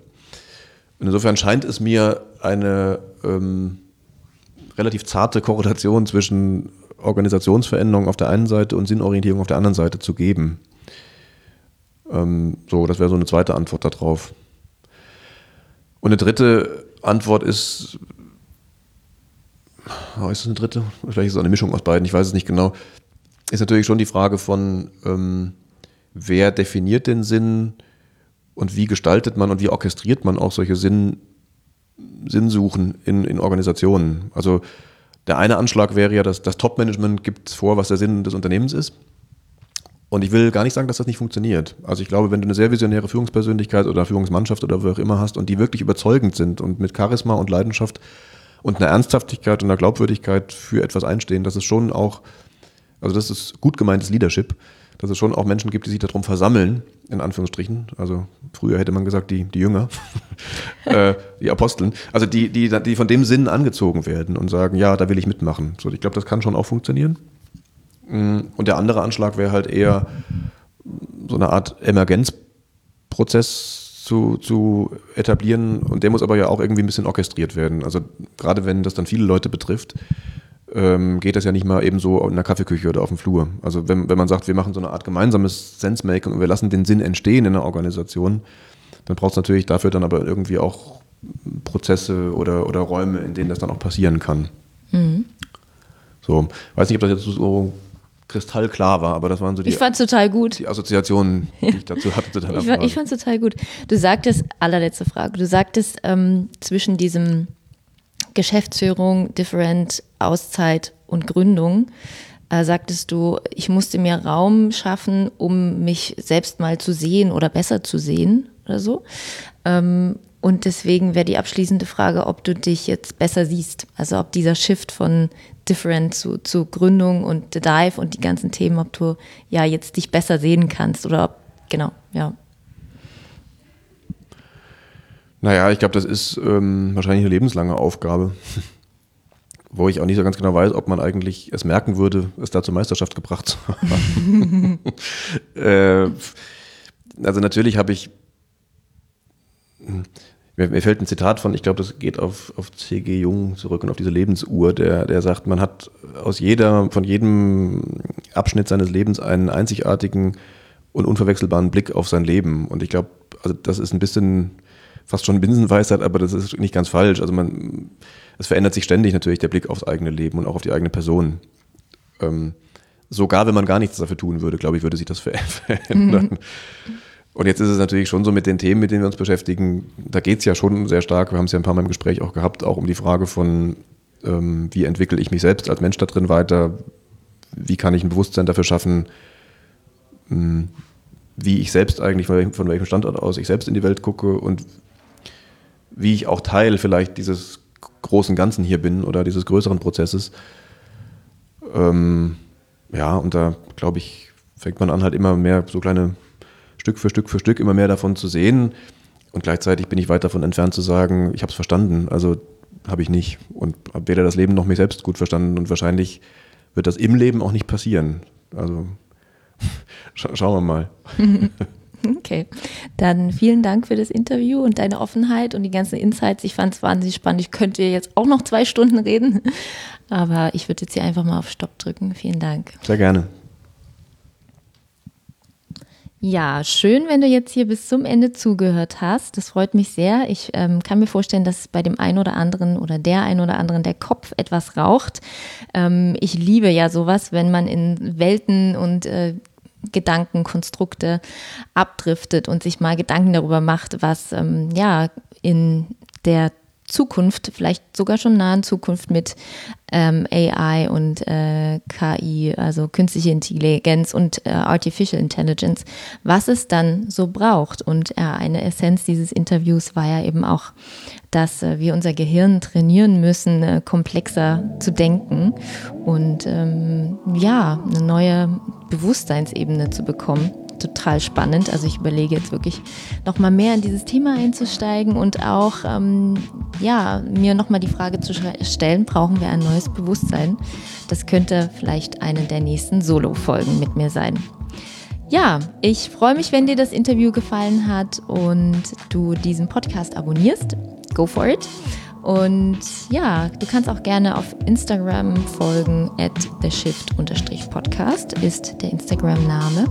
Insofern scheint es mir eine ähm, relativ zarte Korrelation zwischen Organisationsveränderung auf der einen Seite und Sinnorientierung auf der anderen Seite zu geben. Ähm, so, das wäre so eine zweite Antwort darauf. Und eine dritte Antwort ist, oh, ist das eine dritte? Vielleicht ist es eine Mischung aus beiden, ich weiß es nicht genau. Ist natürlich schon die Frage von, ähm, wer definiert den Sinn und wie gestaltet man und wie orchestriert man auch solche Sinn, Sinnsuchen in, in Organisationen. Also der eine Anschlag wäre ja, dass das Top-Management gibt vor, was der Sinn des Unternehmens ist. Und ich will gar nicht sagen, dass das nicht funktioniert. Also ich glaube, wenn du eine sehr visionäre Führungspersönlichkeit oder Führungsmannschaft oder wo auch immer hast und die wirklich überzeugend sind und mit Charisma und Leidenschaft und einer Ernsthaftigkeit und einer Glaubwürdigkeit für etwas einstehen, dass es schon auch, also das ist gut gemeintes Leadership, dass es schon auch Menschen gibt, die sich darum versammeln, in Anführungsstrichen. Also früher hätte man gesagt, die, die Jünger, äh, die Aposteln, also die, die, die von dem Sinn angezogen werden und sagen, ja, da will ich mitmachen. So, ich glaube, das kann schon auch funktionieren. Mm, und der andere Anschlag wäre halt eher so eine Art Emergenzprozess zu, zu etablieren. Und der muss aber ja auch irgendwie ein bisschen orchestriert werden. Also gerade wenn das dann viele Leute betrifft, ähm, geht das ja nicht mal eben so in der Kaffeeküche oder auf dem Flur. Also wenn, wenn man sagt, wir machen so eine Art gemeinsames Sense-Making und wir lassen den Sinn entstehen in der Organisation, dann braucht es natürlich dafür dann aber irgendwie auch Prozesse oder, oder Räume, in denen das dann auch passieren kann. Mhm. So, weiß nicht, ob das jetzt so kristallklar war, aber das waren so die, ich fand's total gut. die Assoziationen, die ich dazu hatte. Zu ich, fand, ich fand's total gut. Du sagtest, allerletzte Frage, du sagtest ähm, zwischen diesem Geschäftsführung, Different, Auszeit und Gründung, äh, sagtest du, ich musste mir Raum schaffen, um mich selbst mal zu sehen oder besser zu sehen oder so. Ähm, und deswegen wäre die abschließende Frage, ob du dich jetzt besser siehst. Also ob dieser Shift von Different zu, zu Gründung und The Dive und die ganzen Themen, ob du ja jetzt dich besser sehen kannst oder ob, genau, ja. Naja, ich glaube, das ist ähm, wahrscheinlich eine lebenslange Aufgabe, wo ich auch nicht so ganz genau weiß, ob man eigentlich es merken würde, es da zur Meisterschaft gebracht zu haben. äh, also natürlich habe ich mir, mir, fällt ein Zitat von, ich glaube, das geht auf, auf C.G. Jung zurück und auf diese Lebensuhr, der, der sagt, man hat aus jeder, von jedem Abschnitt seines Lebens einen einzigartigen und unverwechselbaren Blick auf sein Leben. Und ich glaube, also das ist ein bisschen fast schon Binsenweisheit, aber das ist nicht ganz falsch. Also man, es verändert sich ständig natürlich der Blick aufs eigene Leben und auch auf die eigene Person. Ähm, sogar wenn man gar nichts dafür tun würde, glaube ich, würde sich das verändern. Mhm. Und jetzt ist es natürlich schon so mit den Themen, mit denen wir uns beschäftigen, da geht es ja schon sehr stark, wir haben es ja ein paar Mal im Gespräch auch gehabt, auch um die Frage von, ähm, wie entwickle ich mich selbst als Mensch da drin weiter, wie kann ich ein Bewusstsein dafür schaffen, mh, hm, wie ich selbst eigentlich, von welchem, von welchem Standort aus ich selbst in die Welt gucke und wie ich auch Teil vielleicht dieses großen Ganzen hier bin oder dieses größeren Prozesses. Ähm, ja, und da glaube ich, fängt man an, halt immer mehr so kleine Stück für Stück für Stück immer mehr davon zu sehen. Und gleichzeitig bin ich weit davon entfernt zu sagen, ich habe es verstanden. Also habe ich nicht. Und habe weder das Leben noch mich selbst gut verstanden. Und wahrscheinlich wird das im Leben auch nicht passieren. Also scha schauen wir mal. Okay, dann vielen Dank für das Interview und deine Offenheit und die ganzen Insights. Ich fand es wahnsinnig spannend. Ich könnte jetzt auch noch zwei Stunden reden, aber ich würde jetzt hier einfach mal auf Stopp drücken. Vielen Dank. Sehr gerne. Ja, schön, wenn du jetzt hier bis zum Ende zugehört hast. Das freut mich sehr. Ich ähm, kann mir vorstellen, dass bei dem einen oder anderen oder der einen oder anderen der Kopf etwas raucht. Ähm, ich liebe ja sowas, wenn man in Welten und äh, Gedankenkonstrukte abdriftet und sich mal Gedanken darüber macht, was ähm, ja in der Zukunft, vielleicht sogar schon nahen Zukunft mit ähm, AI und äh, KI, also künstliche Intelligenz und äh, Artificial Intelligence, was es dann so braucht. Und äh, eine Essenz dieses Interviews war ja eben auch, dass äh, wir unser Gehirn trainieren müssen, äh, komplexer zu denken und ähm, ja, eine neue Bewusstseinsebene zu bekommen total spannend. Also ich überlege jetzt wirklich nochmal mehr in dieses Thema einzusteigen und auch ähm, ja, mir nochmal die Frage zu stellen, brauchen wir ein neues Bewusstsein? Das könnte vielleicht eine der nächsten Solo-Folgen mit mir sein. Ja, ich freue mich, wenn dir das Interview gefallen hat und du diesen Podcast abonnierst. Go for it. Und ja, du kannst auch gerne auf Instagram folgen, at theshift-podcast ist der Instagram-Name.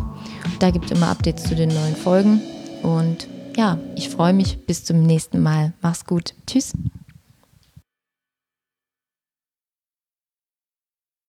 Da gibt es immer Updates zu den neuen Folgen. Und ja, ich freue mich. Bis zum nächsten Mal. Mach's gut. Tschüss.